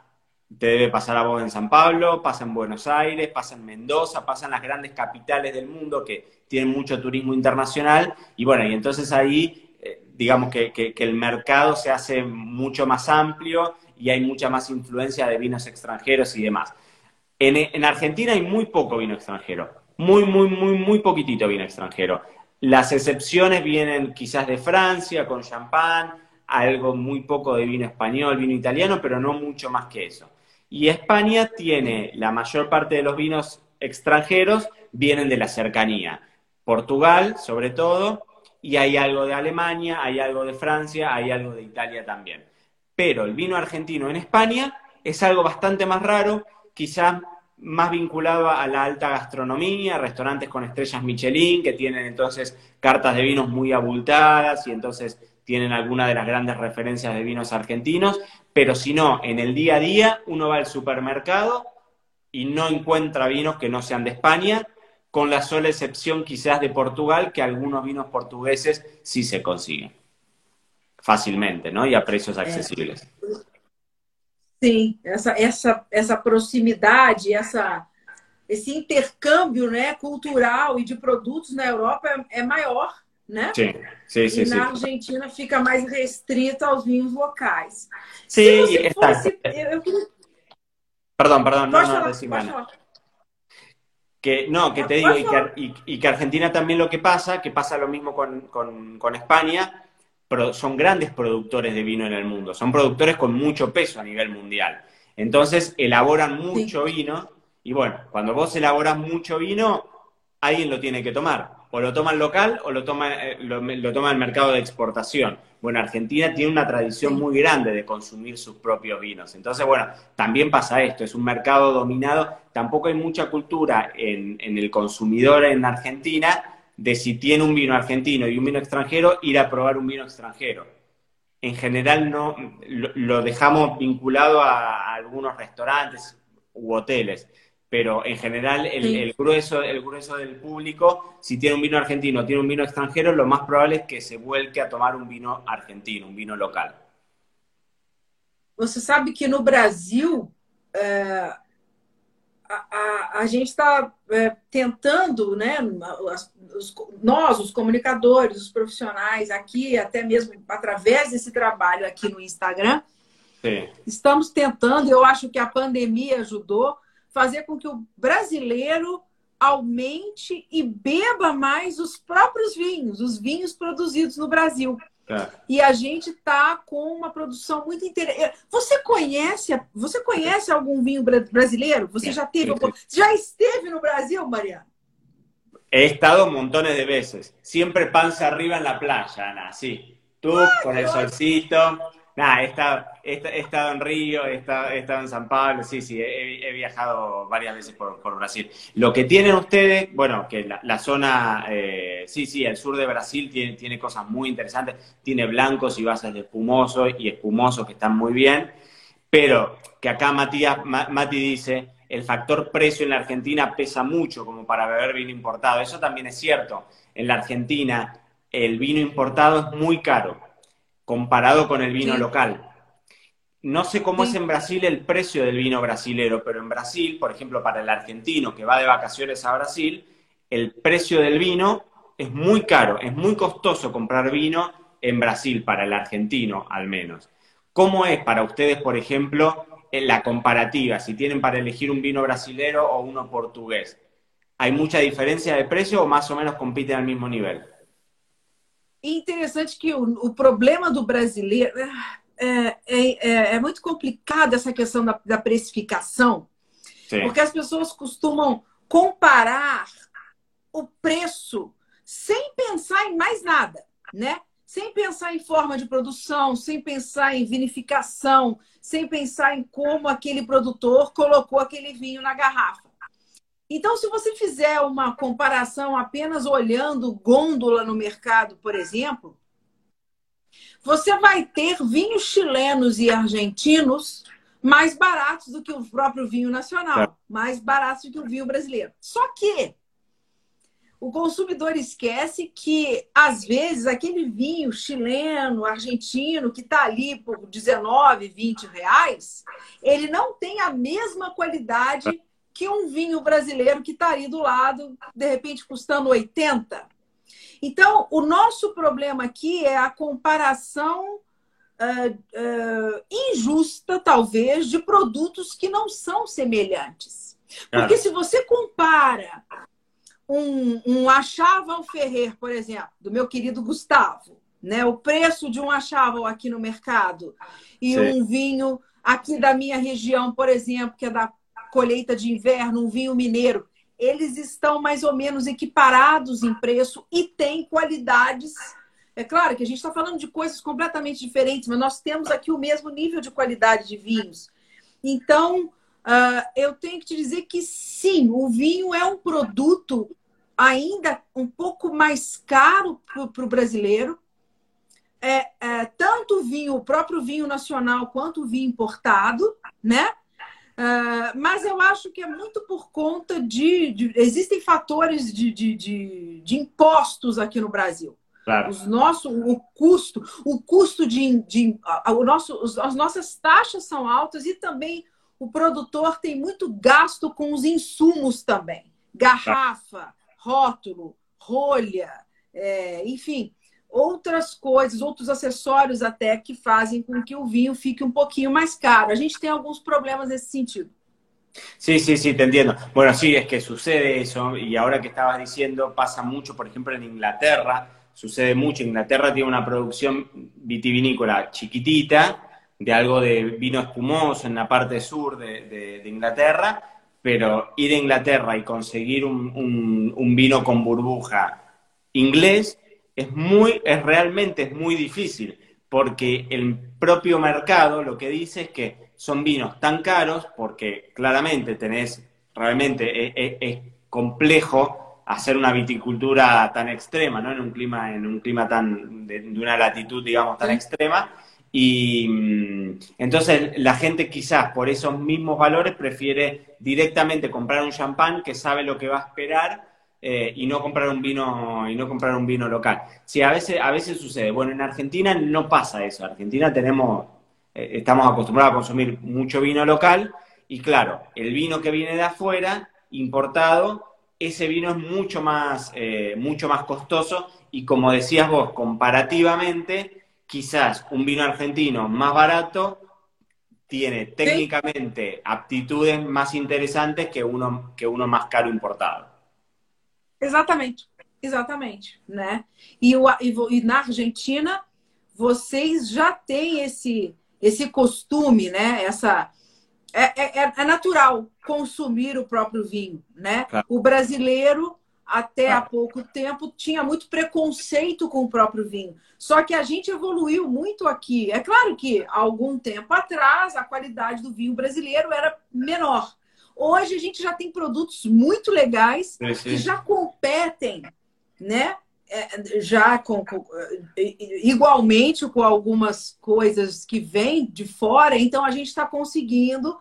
te debe pasar a vos en San Pablo, pasa en Buenos Aires, pasa en Mendoza, pasa en las grandes capitales del mundo que tienen mucho turismo internacional. Y bueno, y entonces ahí, eh, digamos que, el mercado se hace mucho más amplio y hay mucha más influencia de vinos extranjeros y demás. En, en Argentina hay muy poco vino extranjero, muy, muy, muy, muy poquitito vino extranjero. Las excepciones vienen quizás de Francia con champán, algo muy poco de vino español, vino italiano, pero no mucho más que eso. Y España tiene la mayor parte de los vinos extranjeros vienen de la cercanía. Portugal, sobre todo, y hay algo de Alemania, hay algo de Francia, hay algo de Italia también. Pero el vino argentino en España es algo bastante más raro, quizás más vinculado a la alta gastronomía, restaurantes con estrellas Michelin, que tienen entonces cartas de vinos muy abultadas y entonces tienen alguna de las grandes referencias de vinos argentinos, pero si no, en el día a día uno va al supermercado y no encuentra vinos que no sean de España, con la sola excepción quizás de Portugal, que algunos vinos portugueses sí se consiguen fácilmente, ¿no? Y a precios accesibles. Sim, essa, essa, essa proximidade, essa, esse intercâmbio né, cultural e de produtos na Europa é, é maior, né? Sim, sim, sim. E na Argentina fica mais restrita aos vinhos locais. Sim, Se você fosse, eu, eu... Perdão, perdão, não, não, não, Que, no, que te digo, y que, y, y que, Argentina también lo que pasa, que pasa lo mismo con, con, con España, son grandes productores de vino en el mundo, son productores con mucho peso a nivel mundial. Entonces elaboran mucho vino y bueno, cuando vos elaboras mucho vino, alguien lo tiene que tomar. O lo toma el local o lo toma, eh, lo, toma el mercado de exportación. Bueno, Argentina tiene una tradición muy grande de consumir sus propios vinos. Entonces, bueno, también pasa esto, es un mercado dominado. Tampoco hay mucha cultura en, en el consumidor en Argentina de si tiene un vino argentino y un vino extranjero, ir a probar un vino extranjero. En general no lo, dejamos vinculado a, algunos restaurantes u hoteles, pero en general el, grueso, el grueso del público, si tiene un vino argentino tiene un vino extranjero, lo más probable es que se vuelque a tomar un vino argentino, un vino local. Você sabe que no Brasil eh, a, a, gente está é, tentando, né, os, nós, os comunicadores, os profissionais aqui, até mesmo através desse trabalho aqui no Instagram, Sim. estamos tentando, eu acho que a pandemia ajudou, fazer com que o brasileiro aumente e beba mais os próprios vinhos, os vinhos produzidos no Brasil. É. E a gente está com uma produção muito interessante. Você conhece, você conhece algum vinho brasileiro? Você já teve, já esteve no Brasil, Mariana? He estado montones de veces. Siempre panza arriba en la playa, Ana, sí. Tú con el solcito. Nada, he estado, he, estado en Río, he estado, en San Pablo, sí, sí, he, viajado varias veces por, Brasil. Lo que tienen ustedes, bueno, que la, zona, eh, sí, sí, el sur de Brasil tiene, tiene cosas muy interesantes, tiene blancos y bases de espumoso y espumosos que están muy bien, pero que acá Matías, Mati dice, el factor precio en la Argentina pesa mucho como para beber vino importado. Eso también es cierto. En la Argentina el vino importado es muy caro comparado con el vino local. No sé cómo es en Brasil el precio del vino brasilero, pero en Brasil, por ejemplo, para el argentino que va de vacaciones a Brasil, el precio del vino es muy caro, es muy costoso comprar vino en Brasil, para el argentino al menos. ¿Cómo es para ustedes, por ejemplo, en la comparativa, si tienen para elegir un vino brasilero o uno portugués? ¿Hay mucha diferencia de precio o más o menos compiten al mismo nivel? interessante que o, o problema do brasileiro é, é, é, é, muito complicado essa questão da, da precificação, Sim. porque as pessoas costumam comparar o preço sem pensar em mais nada, né? Sem pensar em forma de produção, sem pensar em vinificação, sem pensar em como aquele produtor colocou aquele vinho na garrafa. Então, se você fizer uma comparação apenas olhando gôndola no mercado, por exemplo, você vai ter vinhos chilenos e argentinos mais baratos do que o próprio vinho nacional, é. mais baratos do que o vinho brasileiro. Só que o consumidor esquece que, às vezes, aquele vinho chileno, argentino, que está ali por 19, 20 reais, ele não tem a mesma qualidade que um vinho brasileiro que estaria do lado, de repente, custando 80. Então, o nosso problema aqui é a comparação uh, uh, injusta, talvez, de produtos que não são semelhantes. Porque se você compara um, um Achaval Ferrer, por exemplo, do meu querido Gustavo, né? O preço de um Achaval aqui no mercado e Sim. um vinho aqui da minha região, por exemplo, que é da colheita de inverno, um vinho mineiro, eles estão mais ou menos equiparados em preço e têm qualidades. É claro que a gente está falando de coisas completamente diferentes, mas nós temos aqui o mesmo nível de qualidade de vinhos. Então, uh, eu tenho que te dizer que sim, o vinho é um produto ainda um pouco mais caro para o brasileiro. É, é, tanto o vinho, o próprio vinho nacional, quanto o vinho importado, né? Uh, mas eu acho que é muito por conta de. de existem fatores de, de, de, impostos aqui no Brasil. Claro. Os nosso, o custo, o custo de. de o nosso, as nossas taxas são altas e também o produtor tem muito gasto com os insumos também. Garrafa, rótulo, rolha, é, enfim outras coisas, outros acessórios até que fazem com que o vinho fique un um poquito más caro. A gente tem algunos problemas nesse sentido. Sí, sí, sí, te entiendo. Bueno, sí, es que sucede eso y ahora que estabas diciendo pasa mucho, por ejemplo, en Inglaterra, sucede mucho. Inglaterra tiene una producción vitivinícola chiquitita de algo de vino espumoso en la parte sur de, Inglaterra, pero ir a Inglaterra y conseguir un, un vino con burbuja inglés es muy, es realmente es muy difícil, porque el propio mercado lo que dice es que son vinos tan caros, porque claramente tenés, realmente e, e, es, complejo hacer una viticultura tan extrema, ¿no? En un clima, en un clima tan, de, una latitud, digamos, tan extrema. Y mm, entonces la gente quizás por esos mismos valores prefiere directamente comprar un champán que sabe lo que va a esperar eh, y no comprar un vino y no comprar un vino local. Sí, a veces, a veces sucede. Bueno, en Argentina no pasa eso. En Argentina tenemos, eh, estamos acostumbrados a consumir mucho vino local y claro, el vino que viene de afuera, importado, ese vino es mucho más, eh, mucho más costoso y como decías vos, comparativamente, quizás un vino argentino más barato tiene técnicamente aptitudes más interesantes que uno, que uno más caro importado. Exatamente, exatamente, né? E, o, e, e na Argentina vocês já têm esse esse costume, né? Essa é, é, é natural consumir o próprio vinho, né? Claro. O brasileiro até claro. há pouco tempo tinha muito preconceito com o próprio vinho. Só que a gente evoluiu muito aqui. É claro que há algum tempo atrás a qualidade do vinho brasileiro era menor. Hoje a gente já tem produtos muito legais sim. que já competem, né? É, já com, com, igualmente com algumas coisas que vêm de fora, então a gente está conseguindo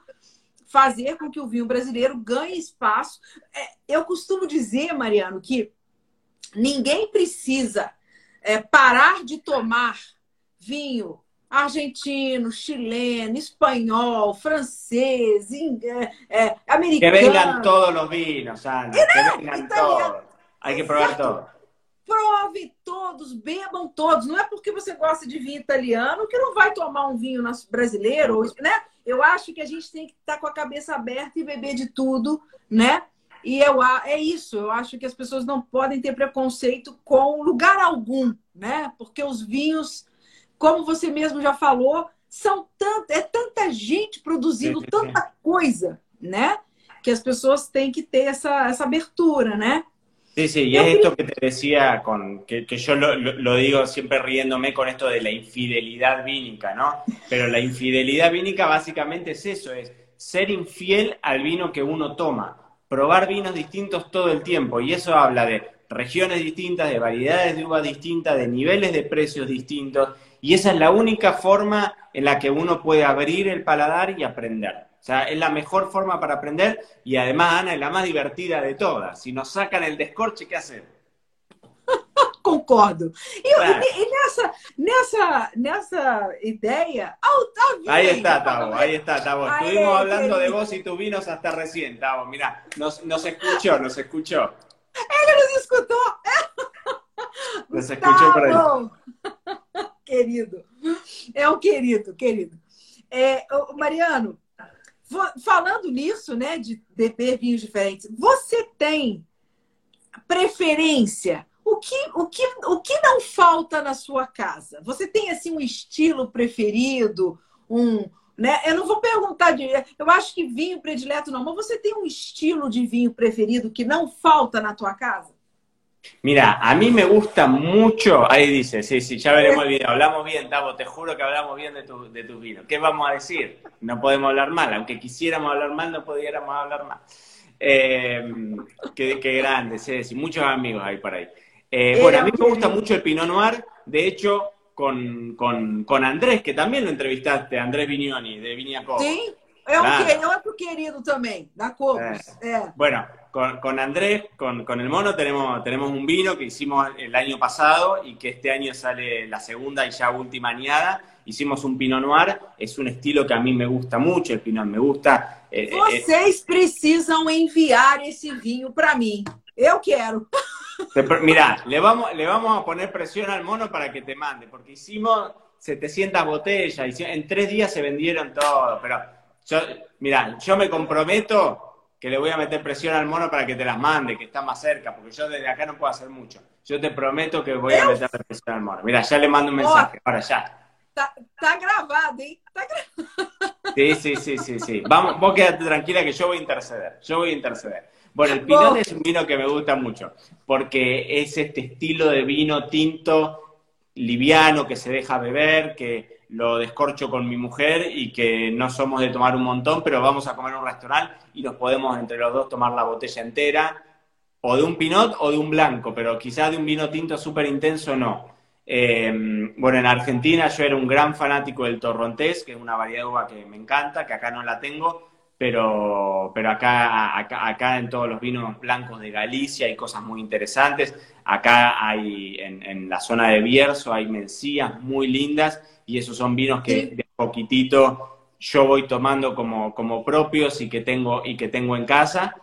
fazer com que o vinho brasileiro ganhe espaço. É, eu costumo dizer, Mariano, que ninguém precisa é, parar de tomar vinho argentino, chileno, espanhol, francês, é, é, americano. Que vengan todos os vinos, Ana. Que vengan todos. Hay que provar todo. Prove todos, bebam todos. Não é porque você gosta de vinho italiano que não vai tomar um vinho brasileiro, né? Eu acho que a gente tem que estar com a cabeça aberta e beber de tudo, né? E eu, é isso, eu acho que as pessoas não podem ter preconceito com lugar algum, né? Porque os vinhos, como você mesmo já falou, são tanto, é tanta gente produzindo tanta coisa, né? Que as pessoas têm que ter essa, essa abertura, né? Sí, sí, y es esto que te decía, con, que, que yo lo, lo, digo siempre riéndome con esto de la infidelidad vínica, ¿no? Pero la infidelidad vínica básicamente es eso, es ser infiel al vino que uno toma probar vinos distintos todo el tiempo. Y eso habla de regiones distintas, de variedades de uva distintas, de niveles de precios distintos. Y esa es la única forma en la que uno puede abrir el paladar y aprender. O sea, es la mejor forma para aprender y además, Ana, es la más divertida de todas. Si nos sacan el descorche, ¿qué hacemos? *laughs* Concordo. E, claro. e, e, nessa, nessa, nessa ideia. Oh, tá ahí está, Tavo, ahí está, Tavo. Estuvimos hablando de vos y tus vinos hasta recién, Tavo. Mira, nos, nos escuchó, nos escuchó. Ele nos escutou. Nos escuchou por aí. Querido. É um querido, querido. É, Mariano, falando nisso, né, de beber vinhos diferentes, você tem preferência o que, o, que, o que não falta na sua casa? Você tem assim um estilo preferido? Um, né? Eu não vou perguntar de. Eu acho que vinho predileto não, mas você tem um estilo de vinho preferido que não falta na tua casa? Mira, a mí me gusta mucho, ahí dice, sí, sí, ya veremos el video, hablamos bien, Tavo, te juro que hablamos bien de tu, de tu vino. ¿Qué vamos a decir? No podemos hablar mal, aunque quisiéramos hablar mal, no pudiéramos hablar mal. Eh, qué, qué grande, sí, sí, muchos amigos hay por ahí. Eh, bueno, a mí me gusta mucho el Pinot Noir, de hecho, con, con, con Andrés, que también lo entrevistaste, Andrés Vignoni, de Viña Cobos. Sí, es claro. otro querido también, da Cobos. Eh, eh. Bueno, con, con, Andrés, con, con el mono, tenemos, tenemos un vino que hicimos el año pasado y que este año sale la segunda y ya última añada. Hicimos un Pinot Noir, es un estilo que a mí me gusta mucho, el Pinot me gusta. Eh, Vocês precisam enviar esse vinho para mim. Eu quero. *laughs* Mira, le vamos, le vamos a poner presión al mono para que te mande, porque hicimos 700 botellas, y en tres días se vendieron todo, pero yo, mira, yo me comprometo que le voy a meter presión al mono para que te las mande, que está más cerca, porque yo desde acá no puedo hacer mucho. Yo te prometo que voy a meter presión al mono. Mira, ya le mando un mensaje, ahora ya. Está, grabado, ¿eh? Está grabado. Sí, sí, sí, sí, sí. Vamos, vos quédate tranquila que yo voy a interceder. Yo voy a interceder. Bueno, el Pinot es un vino que me gusta mucho, porque es este estilo de vino tinto, liviano, que se deja beber, que lo descorcho con mi mujer y que no somos de tomar un montón, pero vamos a comer en un restaurante y nos podemos entre los dos tomar la botella entera, o de un pinot o de un blanco, pero quizás de un vino tinto súper intenso no. Eh, bueno, en Argentina yo era un gran fanático del torrontés, que es una variedad de uva que me encanta, que acá no la tengo, pero, pero acá, acá, en todos los vinos blancos de Galicia hay cosas muy interesantes. Acá hay, en, la zona de Bierzo, hay mencías muy lindas y esos son vinos que de poquitito yo voy tomando como, como propios y que, tengo, y que tengo en casa.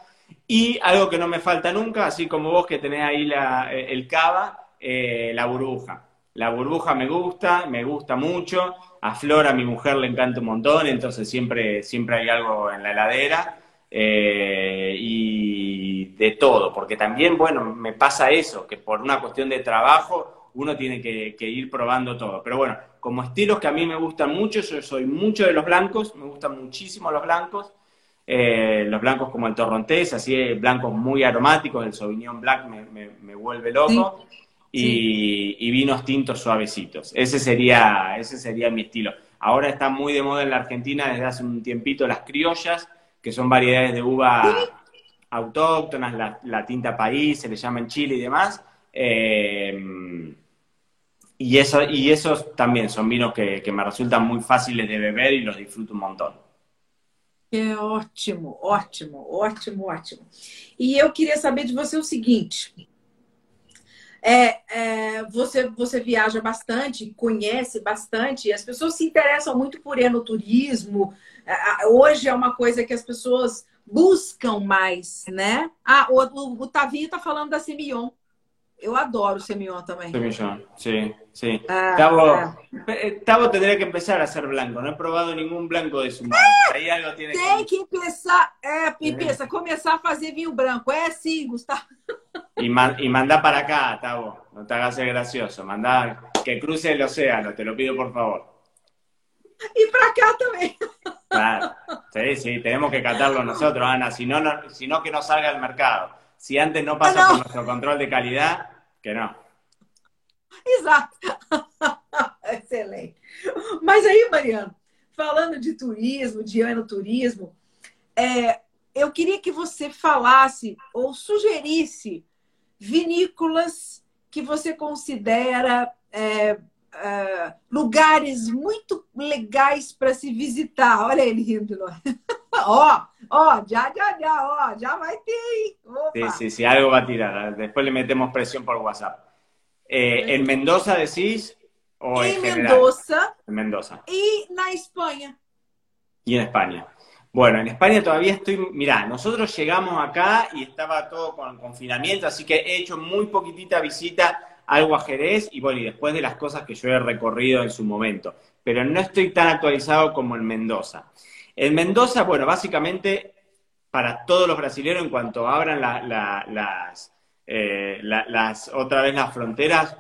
Y algo que no me falta nunca, así como vos que tenés ahí la, el cava, eh, la burbuja. La burbuja me gusta, me gusta mucho. A Flor, a mi mujer, le encanta un montón, entonces siempre, siempre hay algo en la heladera. Eh, y de todo, porque también, bueno, me pasa eso, que por una cuestión de trabajo uno tiene que, ir probando todo. Pero bueno, como estilos que a mí me gustan mucho, yo soy mucho de los blancos, me gustan muchísimo los blancos. Eh, los blancos como el torrontés, así blancos muy aromáticos, el Sauvignon Black me, vuelve loco y, vinos tintos suavecitos. Ese sería, ese sería mi estilo. Ahora está muy de moda en la Argentina desde hace un tiempito las criollas, que son variedades de uva autóctonas, la, tinta país, se le llama en Chile y demás. Eh, y, eso, y esos también son vinos que, que, me resultan muy fáciles de beber y los disfruto un montón. É ótimo, ótimo, ótimo, ótimo. E eu queria saber de você o seguinte: é, é, você, você viaja bastante, conhece bastante, as pessoas se interessam muito por enoturismo. É, hoje é uma coisa que as pessoas buscam mais, né? Ah, o, o, o Tavinho está falando da Semion. Eu adoro Semillon também. Semillon, sí, sí. Ah, Tavo, ah. Tavo, tendría que empezar a ser blanco. No he probado ningún blanco de su mano. Aí algo tiene Tem que, que empezar, é, pensa, começar a fazer vinho branco. É assim, Gustavo. Y, man, y mandá para acá, Tavo. No te hagas el gracioso. Mandá que cruce el océano, te lo pido por favor. Y para acá también. Claro. Sí, sí, tenemos que catarlo nosotros, Ana. Si no, no, si no que no salga al mercado. Si antes no pasa por nuestro control de calidad, que não. *laughs* Exato. *laughs* Excelente. Mas aí, Mariano, falando de turismo, de anoturismo, é, eu queria que você falasse ou sugerisse vinícolas que você considera é, é, lugares muito legais para se visitar. Olha ele rindo. *laughs* Ó, ó, já, já, já, ó, já vai ter, hein? Sí, sí, sí, algo va a tirar. Después le metemos presión por WhatsApp. Eh, ¿En Mendoza decís? O en, en Mendoza. En Mendoza. Y en España. Y en España. Bueno, en España todavía estoy, mirá, nosotros llegamos acá y estaba todo con confinamiento, así que he hecho muy poquitita visita algo a Jerez y bueno, y después de las cosas que yo he recorrido en su momento, pero no estoy tan actualizado como en Mendoza. En Mendoza, bueno, básicamente para todos los brasileños en cuanto abran las, eh, las, otra vez las fronteras,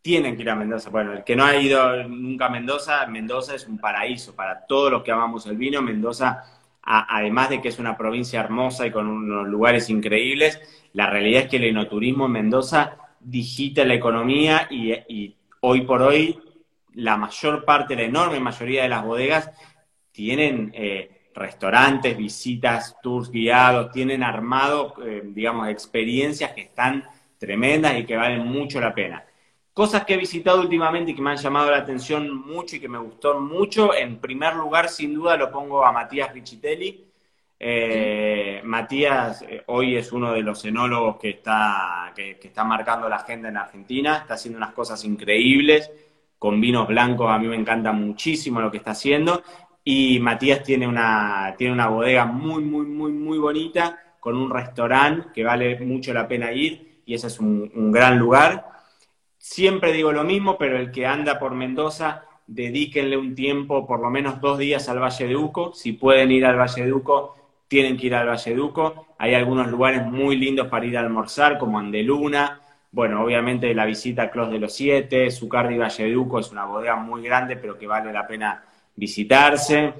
tienen que ir a Mendoza. Bueno, el que no ha ido nunca a Mendoza, Mendoza es un paraíso para todos los que amamos el vino. Mendoza, además de que es una provincia hermosa y con unos lugares increíbles, la realidad es que el enoturismo en Mendoza digita la economía y hoy por hoy la mayor parte, la enorme mayoría de las bodegas tienen eh, restaurantes, visitas, tours guiados, tienen armado, eh, digamos, experiencias que están tremendas y que valen mucho la pena. Cosas que he visitado últimamente y que me han llamado la atención mucho y que me gustó mucho, en primer lugar, sin duda, lo pongo a Matías Richitelli. Eh, Matías hoy es uno de los enólogos que está, que está marcando la agenda en Argentina, está haciendo unas cosas increíbles, con vinos blancos, a mí me encanta muchísimo lo que está haciendo, y Matías tiene una, tiene una bodega muy, muy, muy, muy bonita, con un restaurante que vale mucho la pena ir, y ese es un, gran lugar. Siempre digo lo mismo, pero el que anda por Mendoza, dedíquenle un tiempo, por lo menos dos días al Valle de Uco. Si pueden ir al Valle de Uco, tienen que ir al Valle de Uco. Hay algunos lugares muy lindos para ir a almorzar, como Andeluna. Bueno, obviamente la visita a Clos de los Siete, Zucardi Valle de Uco es una bodega muy grande, pero que vale la pena visitarse.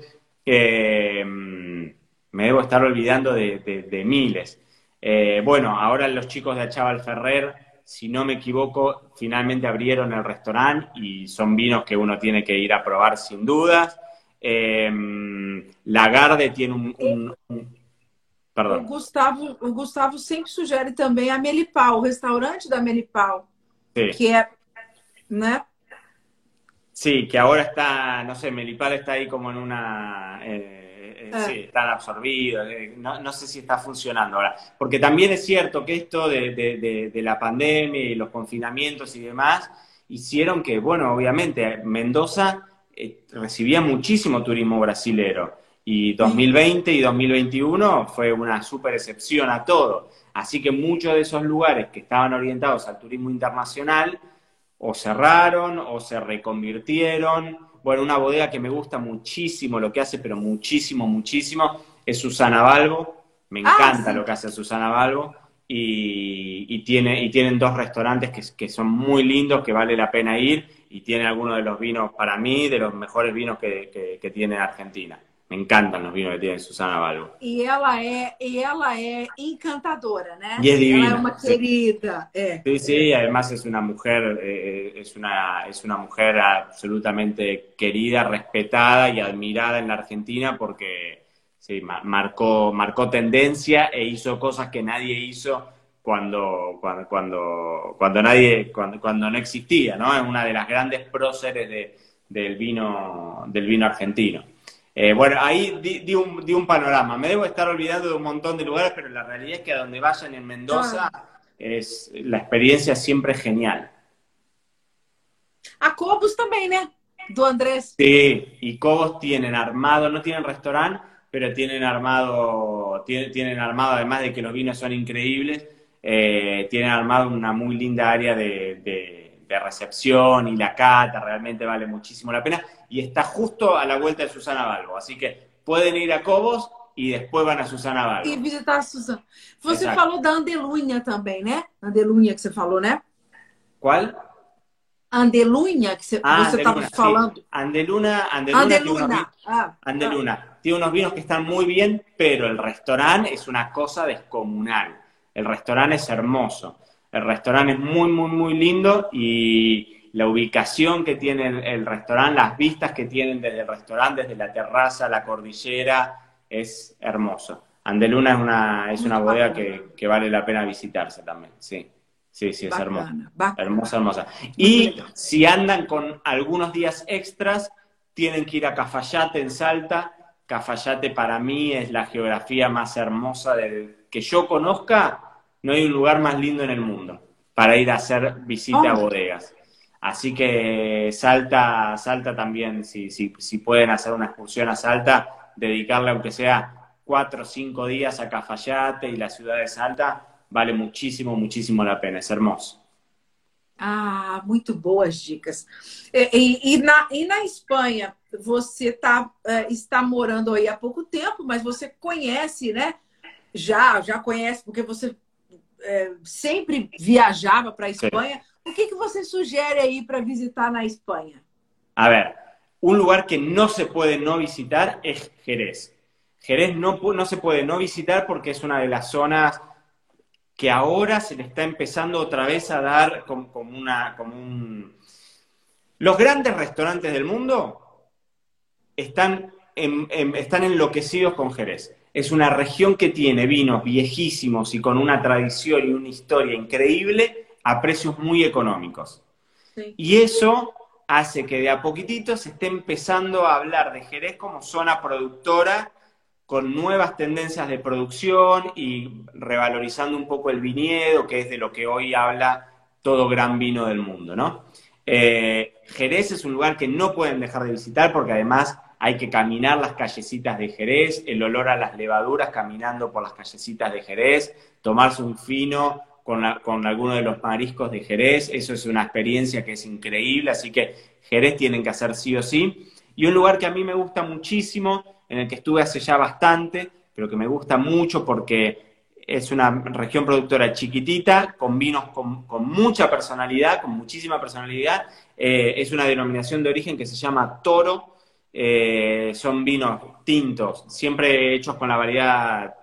me debo estar olvidando de, miles. Eh, bueno, ahora los chicos de Achaval Ferrer, si no me equivoco, finalmente abrieron el restaurante y son vinos que uno tiene que ir a probar sin dudas. Eh, Lagarde tiene un, Perdón. Gustavo, Gustavo siempre sugiere también a Melipau, el restaurante da Melipau, que es, Sí, que ahora está, no sé, Melipal está ahí como en una... Eh, eh, ah. Sí, están absorbidos, eh, no, sé si está funcionando ahora. Porque también es cierto que esto de, la pandemia y los confinamientos y demás hicieron que, bueno, obviamente Mendoza recibía muchísimo turismo brasilero y 2020 y 2021 fue una super excepción a todo. Así que muchos de esos lugares que estaban orientados al turismo internacional o cerraron o se reconvirtieron. Bueno, una bodega que me gusta muchísimo lo que hace, pero muchísimo, muchísimo, es Susana Balbo. Me ah, encanta lo que hace Susana Balbo. Y, tiene, y tienen dos restaurantes que, que, son muy lindos, que vale la pena ir. Y tiene algunos de los vinos, para mí, de los mejores vinos que, que tiene Argentina. Me encantan los vinos que tiene Susana Balbo. E ela é, e ela é encantadora, né? Y es divina. Ela é uma querida. É. Sí, sí, además es una mujer, eh, es, una, es una mujer absolutamente querida, respetada y admirada en la Argentina porque sí, marcó, marcó tendencia e hizo cosas que nadie hizo cuando, cuando, cuando, cuando nadie, cuando, cuando no existía, ¿no? Es una de las grandes próceres de, del vino, del vino argentino. Eh, bueno, ahí di, un, panorama. Me debo estar olvidando de un montón de lugares, pero la realidad es que a donde vayan en Mendoza, es, la experiencia siempre es genial. A Cobos también, ¿eh? Do Andrés. Sí, y Cobos tienen armado, no tienen restaurante, pero tienen armado, tienen, tienen armado, además de que los vinos son increíbles, eh, tienen armado una muy linda área de, recepción y la cata, realmente vale muchísimo la pena. Y está justo a la vuelta de Susana Balbo, así que pueden ir a Cobos y después van a Susana Balbo. Y visitar a Susana. Você Exacto. falou da Andelunha também, né? Andelunha que você falou, né? ¿Cuál? Andelunha, que você ah, estava falando. Andeluna, Andeluna, Andeluna. Tiene ah, Andeluna. Ah. Tiene unos vinos que están muy bien, pero el restaurante es una cosa descomunal. El restaurante es hermoso. El restaurante es muy, muy, muy lindo y la ubicación que tiene el, restaurante, las vistas que tienen desde el restaurante, desde la terraza, la cordillera, es hermoso. Andeluna es una, es una bodega que, que vale la pena visitarse también, sí. Sí, sí, es hermosa. Hermosa, hermosa. Y si andan con algunos días extras, tienen que ir a Cafayate en Salta. Cafayate para mí es la geografía más hermosa del que yo conozca. No hay un lugar más lindo en el mundo para ir a hacer visita a oh. bodegas. Así que Salta, Salta también, si, si, si pueden hacer una excursión a Salta, dedicarle aunque sea cuatro o cinco días a Cafayate y la ciudad de Salta, vale muchísimo, muchísimo la pena, es hermoso. Ah, muito boas dicas. E, e, e, na, e na Espanha, você tá, está morando aí há pouco tempo, mas você conhece, né? Já, já conhece, porque você sempre viajava para a Espanha. O que, que você sugere aí para visitar na Espanha? A ver, um lugar que não se pode não visitar é Jerez. Jerez não, não se pode não visitar porque é uma das zonas que ahora se le está empezando otra vez a dar como, una, como un... Los grandes restaurantes del mundo están, están enloquecidos con Jerez. Es una región que tiene vinos viejísimos y con una tradición y una historia increíble a precios muy económicos. Y eso hace que de a poquitito se esté empezando a hablar de Jerez como zona productora con nuevas tendencias de producción y revalorizando un poco el viñedo, que es de lo que hoy habla todo gran vino del mundo, ¿no? Eh, Jerez es un lugar que no pueden dejar de visitar porque además hay que caminar las callecitas de Jerez, el olor a las levaduras caminando por las callecitas de Jerez, tomarse un fino con, con alguno de los mariscos de Jerez, eso es una experiencia que es increíble, así que Jerez tienen que hacer sí o sí. Y un lugar que a mí me gusta muchísimo, en el que estuve hace ya bastante, pero que me gusta mucho porque es una región productora chiquitita, con vinos con, mucha personalidad, con muchísima personalidad. Eh, es una denominación de origen que se llama Toro. Eh, son vinos tintos, siempre hechos con la variedad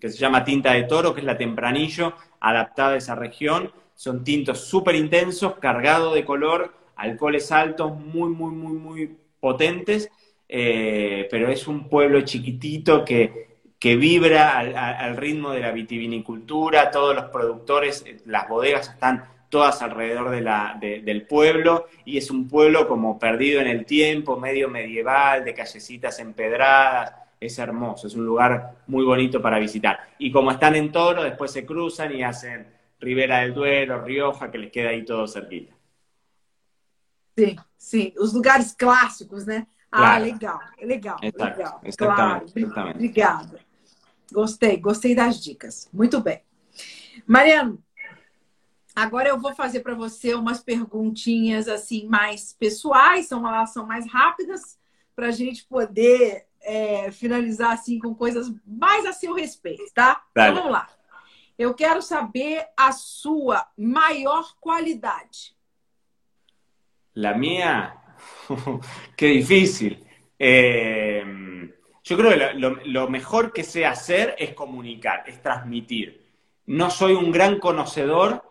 que se llama tinta de toro, que es la tempranillo, adaptada a esa región. Son tintos súper intensos, cargados de color, alcoholes altos, muy, muy, muy, muy potentes eh, pero es un pueblo chiquitito que, que vibra al, ritmo de la vitivinicultura, todos los productores, eh, las bodegas están todas alrededor de la, del pueblo y es un pueblo como perdido en el tiempo, medio medieval, de callecitas empedradas, es hermoso, es un lugar muy bonito para visitar. Y como están en Toro, después se cruzan y hacen Ribera del Duero, Rioja, que les queda ahí todo cerquita. Sí, sí, los lugares clásicos, ¿no? Ah, legal, legal, Exato, legal. Claro, exatamente. obrigada. Gostei, gostei das dicas. Muito bem. Mariano, agora eu vou fazer para você umas perguntinhas assim mais pessoais, são, elas são mais rápidas, para a gente poder é, finalizar assim com coisas mais a seu respeito, tá? Então vamos lá. Eu quero saber a sua maior qualidade. La minha *laughs* Qué difícil. Eh, yo creo que lo, mejor que sé hacer es comunicar, es transmitir. No soy un gran conocedor,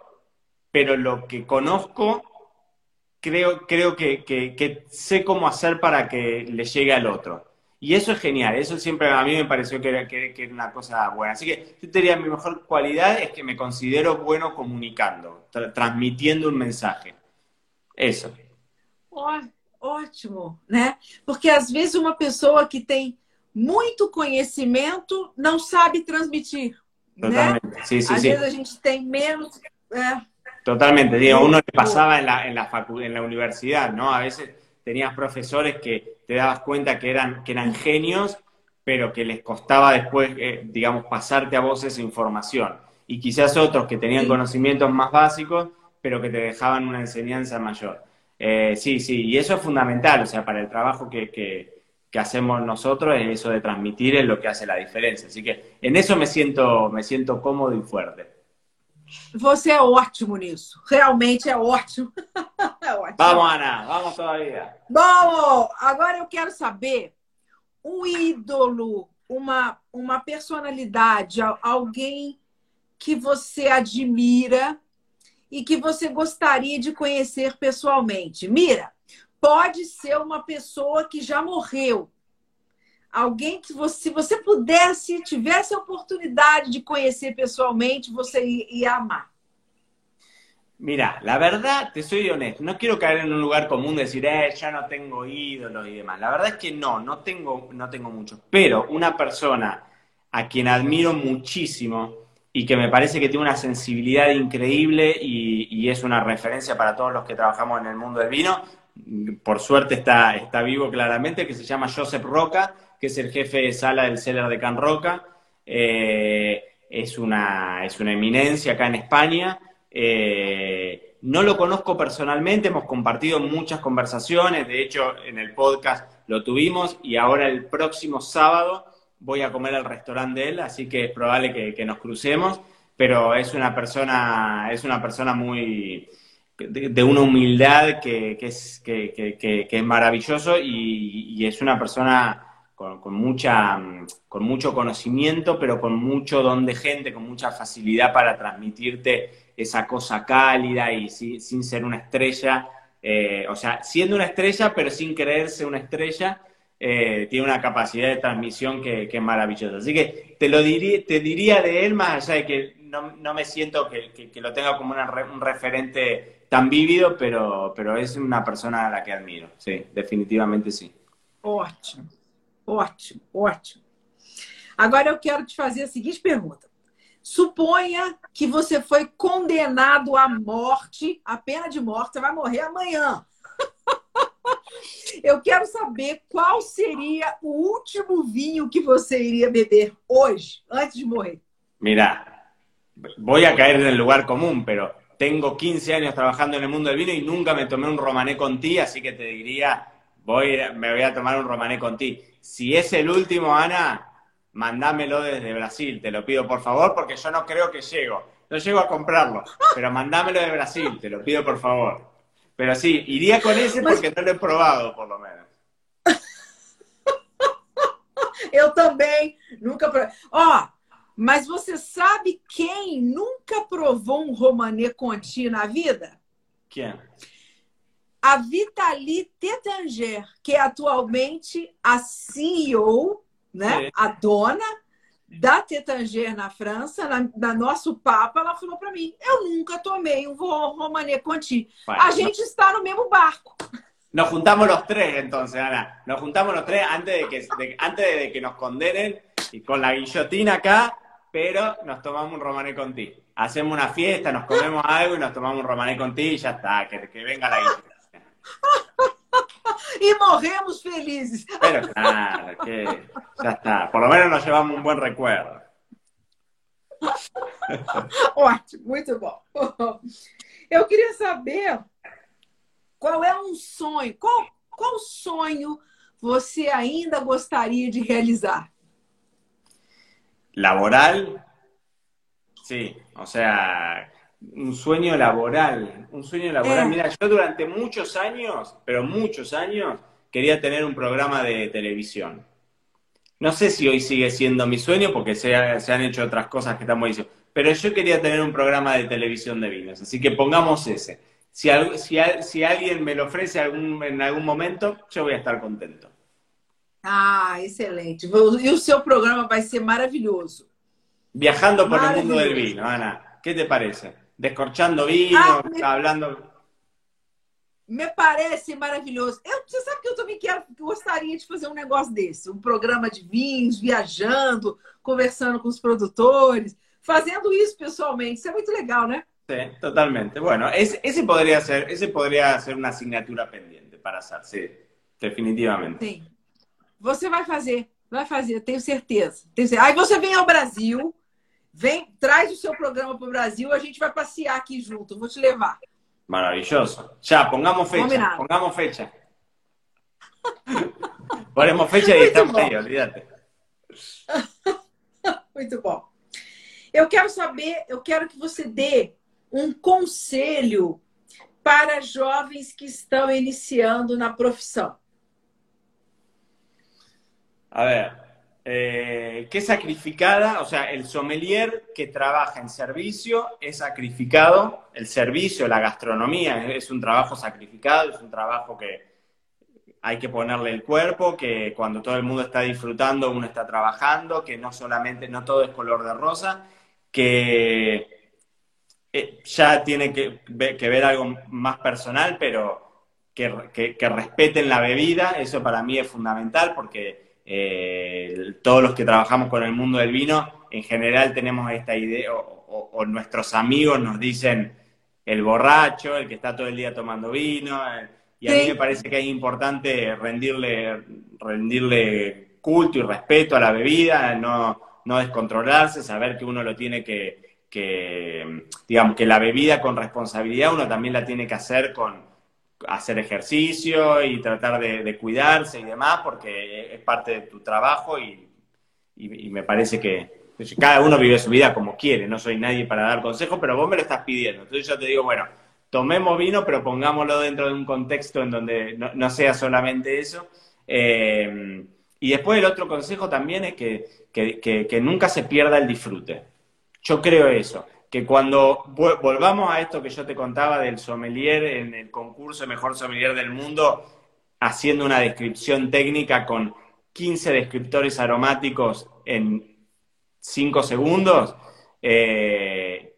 pero lo que conozco, creo, creo que, sé cómo hacer para que le llegue al otro. Y eso es genial, eso siempre a mí me pareció que era, que, una cosa buena. Así que yo diría, mi mejor cualidad es que me considero bueno comunicando, transmitiendo un mensaje. Eso. ótimo, né? Porque às vezes uma pessoa que tem muito conhecimento não sabe transmitir. Totalmente. Né? Sí, sí, às sí. vezes a gente tem menos. É. Totalmente, digo, uno le pasaba en la, en, la en la universidad, ¿no? A veces tenías profesores que te dabas cuenta que eran, que eran genios, pero que les costaba después, eh, digamos, pasarte a vos esa información. y quizás otros que tenían conocimientos más básicos, pero que te dejaban una enseñanza mayor. Eh, sí, sí, y eso es fundamental, o sea, para el trabajo que, que, hacemos nosotros, eso de transmitir es lo que hace la diferencia. Así que en eso me siento, me siento cómodo y fuerte. Você é ótimo nisso. Realmente é ótimo. *laughs* é ótimo. Vamos, Ana, vamos todavía. Bom, agora eu quero saber um ídolo, uma, uma personalidade, alguém que você admira e que você gostaria de conhecer pessoalmente. Mira, pode ser uma pessoa que já morreu. Alguém que você, se você pudesse, tivesse a oportunidade de conhecer pessoalmente, você ia amar. Mira, la verdad, te soy honesto, no quiero caer en un lugar común de decir, eh, ya no tengo ídolos y demás. La verdad es que no, no tengo, no tengo muchos. Pero una persona a quien admiro muchísimo y que me parece que tiene una sensibilidad increíble y, y, es una referencia para todos los que trabajamos en el mundo del vino, por suerte está, está vivo claramente, que se llama Joseph Roca, que es el jefe de sala del Cellar de Can Roca. Eh, es, una, es una eminencia acá en España eh, no lo conozco personalmente, hemos compartido muchas conversaciones, de hecho en el podcast lo tuvimos y ahora el próximo sábado voy a comer al restaurante de él, así que es probable que, nos crucemos, pero es una persona, es una persona muy de, una humildad que, es, que, es maravilloso y, es una persona con, mucha, con mucho conocimiento, pero con mucho don de gente, con mucha facilidad para transmitirte esa cosa cálida y sin ser una estrella, eh, o sea, siendo una estrella, pero sin creerse una estrella, eh, tiene una capacidad de transmisión que, es maravillosa. Así que te lo diría, te diría de él, más allá de que no, me siento que, lo tenga como un referente tan vívido, pero, pero es una persona a la que admiro, sí, definitivamente sí. Ótimo, ótimo, ótimo. Agora eu quero te fazer a seguinte pergunta. Suponha que você foi condenado à morte, a pena de morte, você vai morrer amanhã. *laughs* Eu quero saber qual seria o último vinho que você iria beber hoje, antes de morrer. Mira, voy a caer en el lugar común, pero tengo 15 años trabajando el mundo del vino y nunca me tomé un romané con ti, así que te diría, voy, me voy a tomar un romané con ti. Si es el último, Ana, mandámelo desde Brasil, te lo pido por favor, porque yo no creo que llego. No llego a comprarlo, pero mandámelo de Brasil, te lo pido por favor. Pero sí, iría con ese porque no lo he probado, por lo menos. *laughs* Eu também nunca provei. Ó, mas você sabe quem nunca provou um Romanê Conti na vida? Quem? A Vitalie Tetanger, que é atualmente a CEO né? A dona da Tetanger na França, na, na, nosso Papa, ela falou para mim: eu nunca tomei um Romané Conti. Bueno, a gente no... está no mesmo barco. Nos juntamos los tres, entonces, Ana. Nos juntamos los tres antes de que, de, antes de que nos condenen y con la guillotina acá, pero nos tomamos un Romané Conti. Hacemos una fiesta, nos comemos algo y nos tomamos un Romané Conti y ya está, que, que venga la guillotina. *laughs* e morremos felizes. Pero claro, que ya está. Por lo menos nos llevamos un buen recuerdo. *laughs* Ótimo, muito bom. *laughs* Eu queria saber qual é um sonho, qual, qual sonho você ainda gostaria de realizar? Laboral, sí, o sea, un sueño laboral, un sueño laboral. Eh. Mira, yo durante muchos años, pero muchos años, quería tener un programa de televisión. No sé si hoy sigue siendo mi sueño porque se, han hecho otras cosas que estamos diciendo, pero yo quería tener un programa de televisión de vinos, así que pongamos ese. Si, si, alguien me lo ofrece algún, en algún momento, yo voy a estar contento. Ah, excelente. Y e seu programa vai ser maravilloso. Viajando por el mundo del vino, Ana. ¿Qué te parece? Descorchando vino, ah, me... hablando. Me parece maravilhoso. Eu, você sabe que eu também quero, gostaria de fazer um negócio desse, um programa de vinhos, viajando, conversando com os produtores, fazendo isso pessoalmente. Isso é muito legal, né? Sí, totalmente. Bueno, ese, ese, podría ser, ese podría ser una asignatura pendiente para hacer, sí, definitivamente. Sim. Você vai fazer, vai fazer, tenho certeza. Tenho certeza. Aí você vem ao Brasil, vem, traz o seu programa para o Brasil, a gente vai passear aqui junto. Vou te levar. Maravilloso. Ya, pongamos fecha. Combinado. Pongamos fecha. *laughs* Ponemos fecha e estamos aí, olvídate. *laughs* Muito bom. Eu quero saber, eu quero que você dê um conselho para jovens que estão iniciando na profissão. A ver, eh, ¿qué sacrificada? O sea, el sommelier que trabaja en servicio es sacrificado, el servicio, la gastronomía es un trabajo sacrificado, es un trabajo que hay que ponerle el cuerpo, que cuando todo el mundo está disfrutando uno está trabajando, que no solamente, no todo es color de rosa, que eh, ya tiene que ver, algo más personal, pero que, que respeten la bebida, eso para mí es fundamental porque eh, todos los que trabajamos con el mundo del vino, en general tenemos esta idea, o, nuestros amigos nos dicen el borracho, el que está todo el día tomando vino, eh, y a mí me parece que es importante rendirle, rendirle culto y respeto a la bebida, no, no descontrolarse, saber que uno lo tiene que, que, digamos, que la bebida con responsabilidad uno también la tiene que hacer con, hacer ejercicio y tratar de, cuidarse y demás, porque es parte de tu trabajo y, me parece que cada uno vive su vida como quiere, no soy nadie para dar consejos, pero vos me lo estás pidiendo. Entonces yo te digo, bueno, tomemos vino, pero pongámoslo dentro de un contexto en donde no, sea solamente eso. Eh, y después el otro consejo también es que, que nunca se pierda el disfrute. Yo creo eso que cuando volvamos a esto que yo te contaba del sommelier en el concurso Mejor Sommelier del Mundo, haciendo una descripción técnica con 15 descriptores aromáticos en 5 segundos, eh,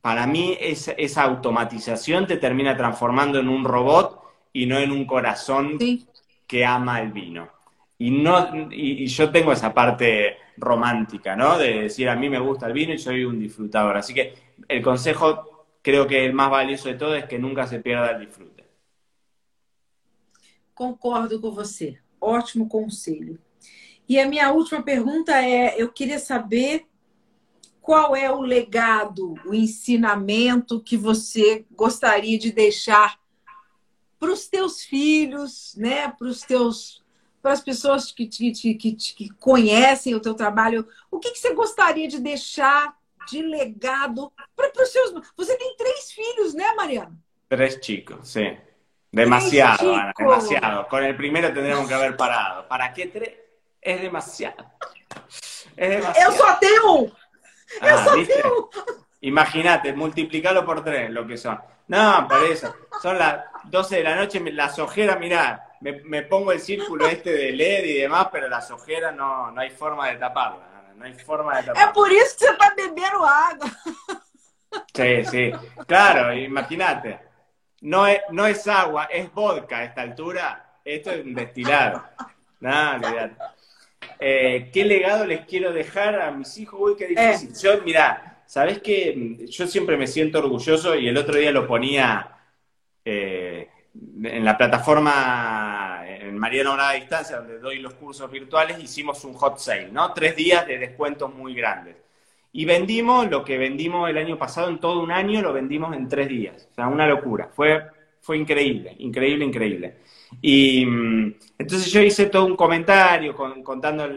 para mí esa, automatización te termina transformando en un robot y no en un corazón que ama el vino. Y, no, y yo tengo esa parte romántica, ¿no? De decir, a mí me gusta el vino y soy un disfrutador. Así que el consejo, creo que el más valioso de todo es que nunca se pierda el disfrute. Concordo com você. Ótimo conselho. E a minha última pergunta é: eu queria saber qual é o legado, o ensinamento que você gostaria de deixar para os teus filhos, né? Para os teus para as pessoas que, que, que, que, conhecem o teu trabalho, o que, que você gostaria de deixar de legado para os seus... Você tem três filhos, né, Mariana? Três chicos, sim. Demasiado, Ana, demasiado. Con el primero tendríamos que haber parado. ¿Para qué tres? Es demasiado. Es demasiado. Eu só tenho um. Eu ah, só tenho um. Imagínate, multiplicalo por tres, lo que son. No, por eso. Son las 12 de la noche, las ojeras, mirá, me, pongo el círculo este de LED y demás, pero las ojeras no, no hay forma de taparla. No hay forma de taparla. Es por eso que você está bebiendo agua. Sí, sí. Claro, imagínate. No es, no es agua, es vodka a esta altura. Esto es un destilado. Nada, eh, ¿Qué legado les quiero dejar a mis hijos? Uy, qué difícil. Eh. Yo, mira, ¿sabes qué? Yo siempre me siento orgulloso y el otro día lo ponía eh, en la plataforma en Mariano a Distancia, donde doy los cursos virtuales, hicimos un hot sale, ¿no? Tres días de descuentos muy grandes. Y vendimos lo que vendimos el año pasado en todo un año, lo vendimos en tres días. O sea, una locura. Fue, fue increíble, increíble, increíble. Y mm, entonces yo hice todo un comentario contando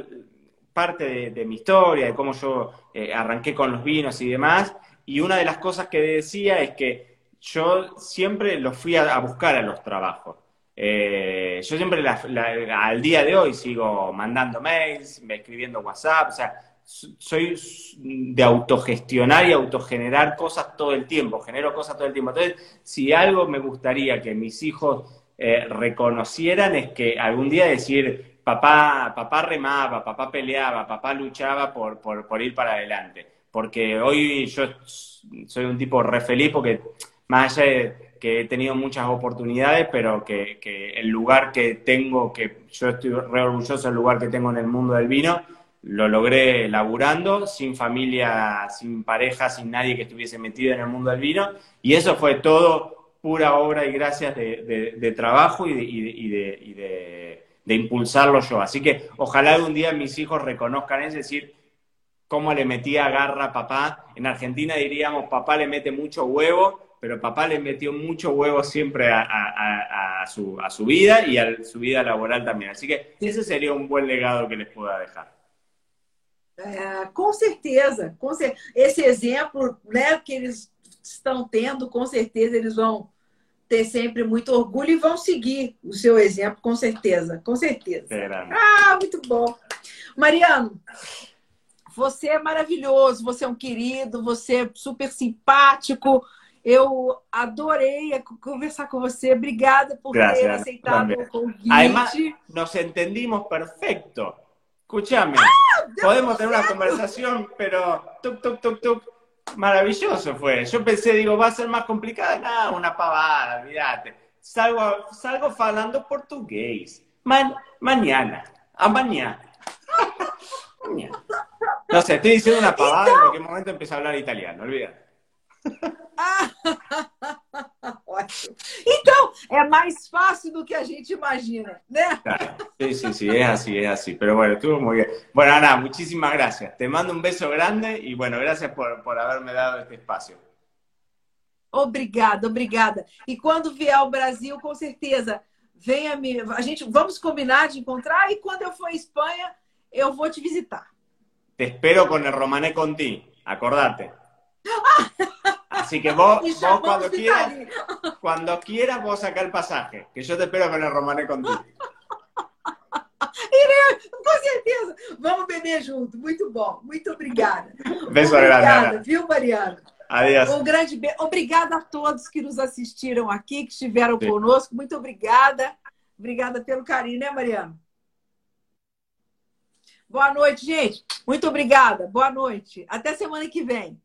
parte de, mi historia, de cómo yo eh, arranqué con los vinos y demás. Y una de las cosas que decía es que yo siempre los fui a, buscar a los trabajos. Eh, yo siempre al día de hoy sigo mandando mails, escribiendo WhatsApp, o sea, soy de autogestionar y autogenerar cosas todo el tiempo, genero cosas todo el tiempo. Entonces, si algo me gustaría que mis hijos eh, reconocieran es que algún día decir, papá, papá remaba, papá peleaba, papá luchaba por, por, por ir para adelante. Porque hoy yo soy un tipo re feliz porque más de que he tenido muchas oportunidades, pero que, el lugar que tengo, que yo estoy re orgulloso del lugar que tengo en el mundo del vino, lo logré laburando, sin familia, sin pareja, sin nadie que estuviese metido en el mundo del vino, y eso fue todo pura obra y gracias de, trabajo y, de, impulsarlo yo. Así que ojalá algún día mis hijos reconozcan es decir, cómo le metía garra a papá. En Argentina diríamos, papá le mete mucho huevo, pero papá le metió mucho huevo siempre a, su, a su, vida y a su vida laboral también. Así que ese sería un buen legado que les pueda dejar. É, com certeza, com cer esse exemplo né, que eles estão tendo, com certeza eles vão ter sempre muito orgulho e vão seguir o seu exemplo, com certeza, com certeza. Ah, muito bom. Mariano, você é maravilhoso, você é um querido, você é super simpático. Eu adorei conversar com você. Obrigada por Gracias, ter aceitado o convite. Además, nos entendimos perfecto. Escúchame, ¡Ah! podemos tener una conversación, pero tuk, tuk, tuk, tuk. Maravilloso fue. Yo pensé, digo, va a ser más complicada. Nada, una pavada, olvídate. Salgo, salgo falando portugués. mañana. A mañana. *laughs* mañana. No sé, estoy diciendo una pavada en cualquier momento empiezo a hablar italiano, olvídate. Ótimo. *laughs* Então, é mais fácil do que a gente imagina, né? Sí, sí, sí, es así, es así. Pero bueno, estuvo muy bien. Bueno, Ana, muchísimas gracias. Te mando un beso grande y bueno, gracias por, por haberme dado este espacio. Obrigada, obrigada. E quando vier ao Brasil, com certeza, venha me. A gente vamos combinar de encontrar e quando eu for à Espanha, eu vou te visitar. Te espero con el Romané Conti, acordate. Así que vos, vos cuando quieras, cuando quieras, vos sacar el pasaje, que yo te espero con el Romané contigo. Com certeza. Vamos beber junto. Muito bom. Muito obrigada. *laughs* Beijo obrigada, viu, Mariana? Adeus. Um grande beijo. Obrigada a todos que nos assistiram aqui, que estiveram Sim. conosco. Muito obrigada. Obrigada pelo carinho, né, Mariana? Boa noite, gente. Muito obrigada. Boa noite. Até semana que vem.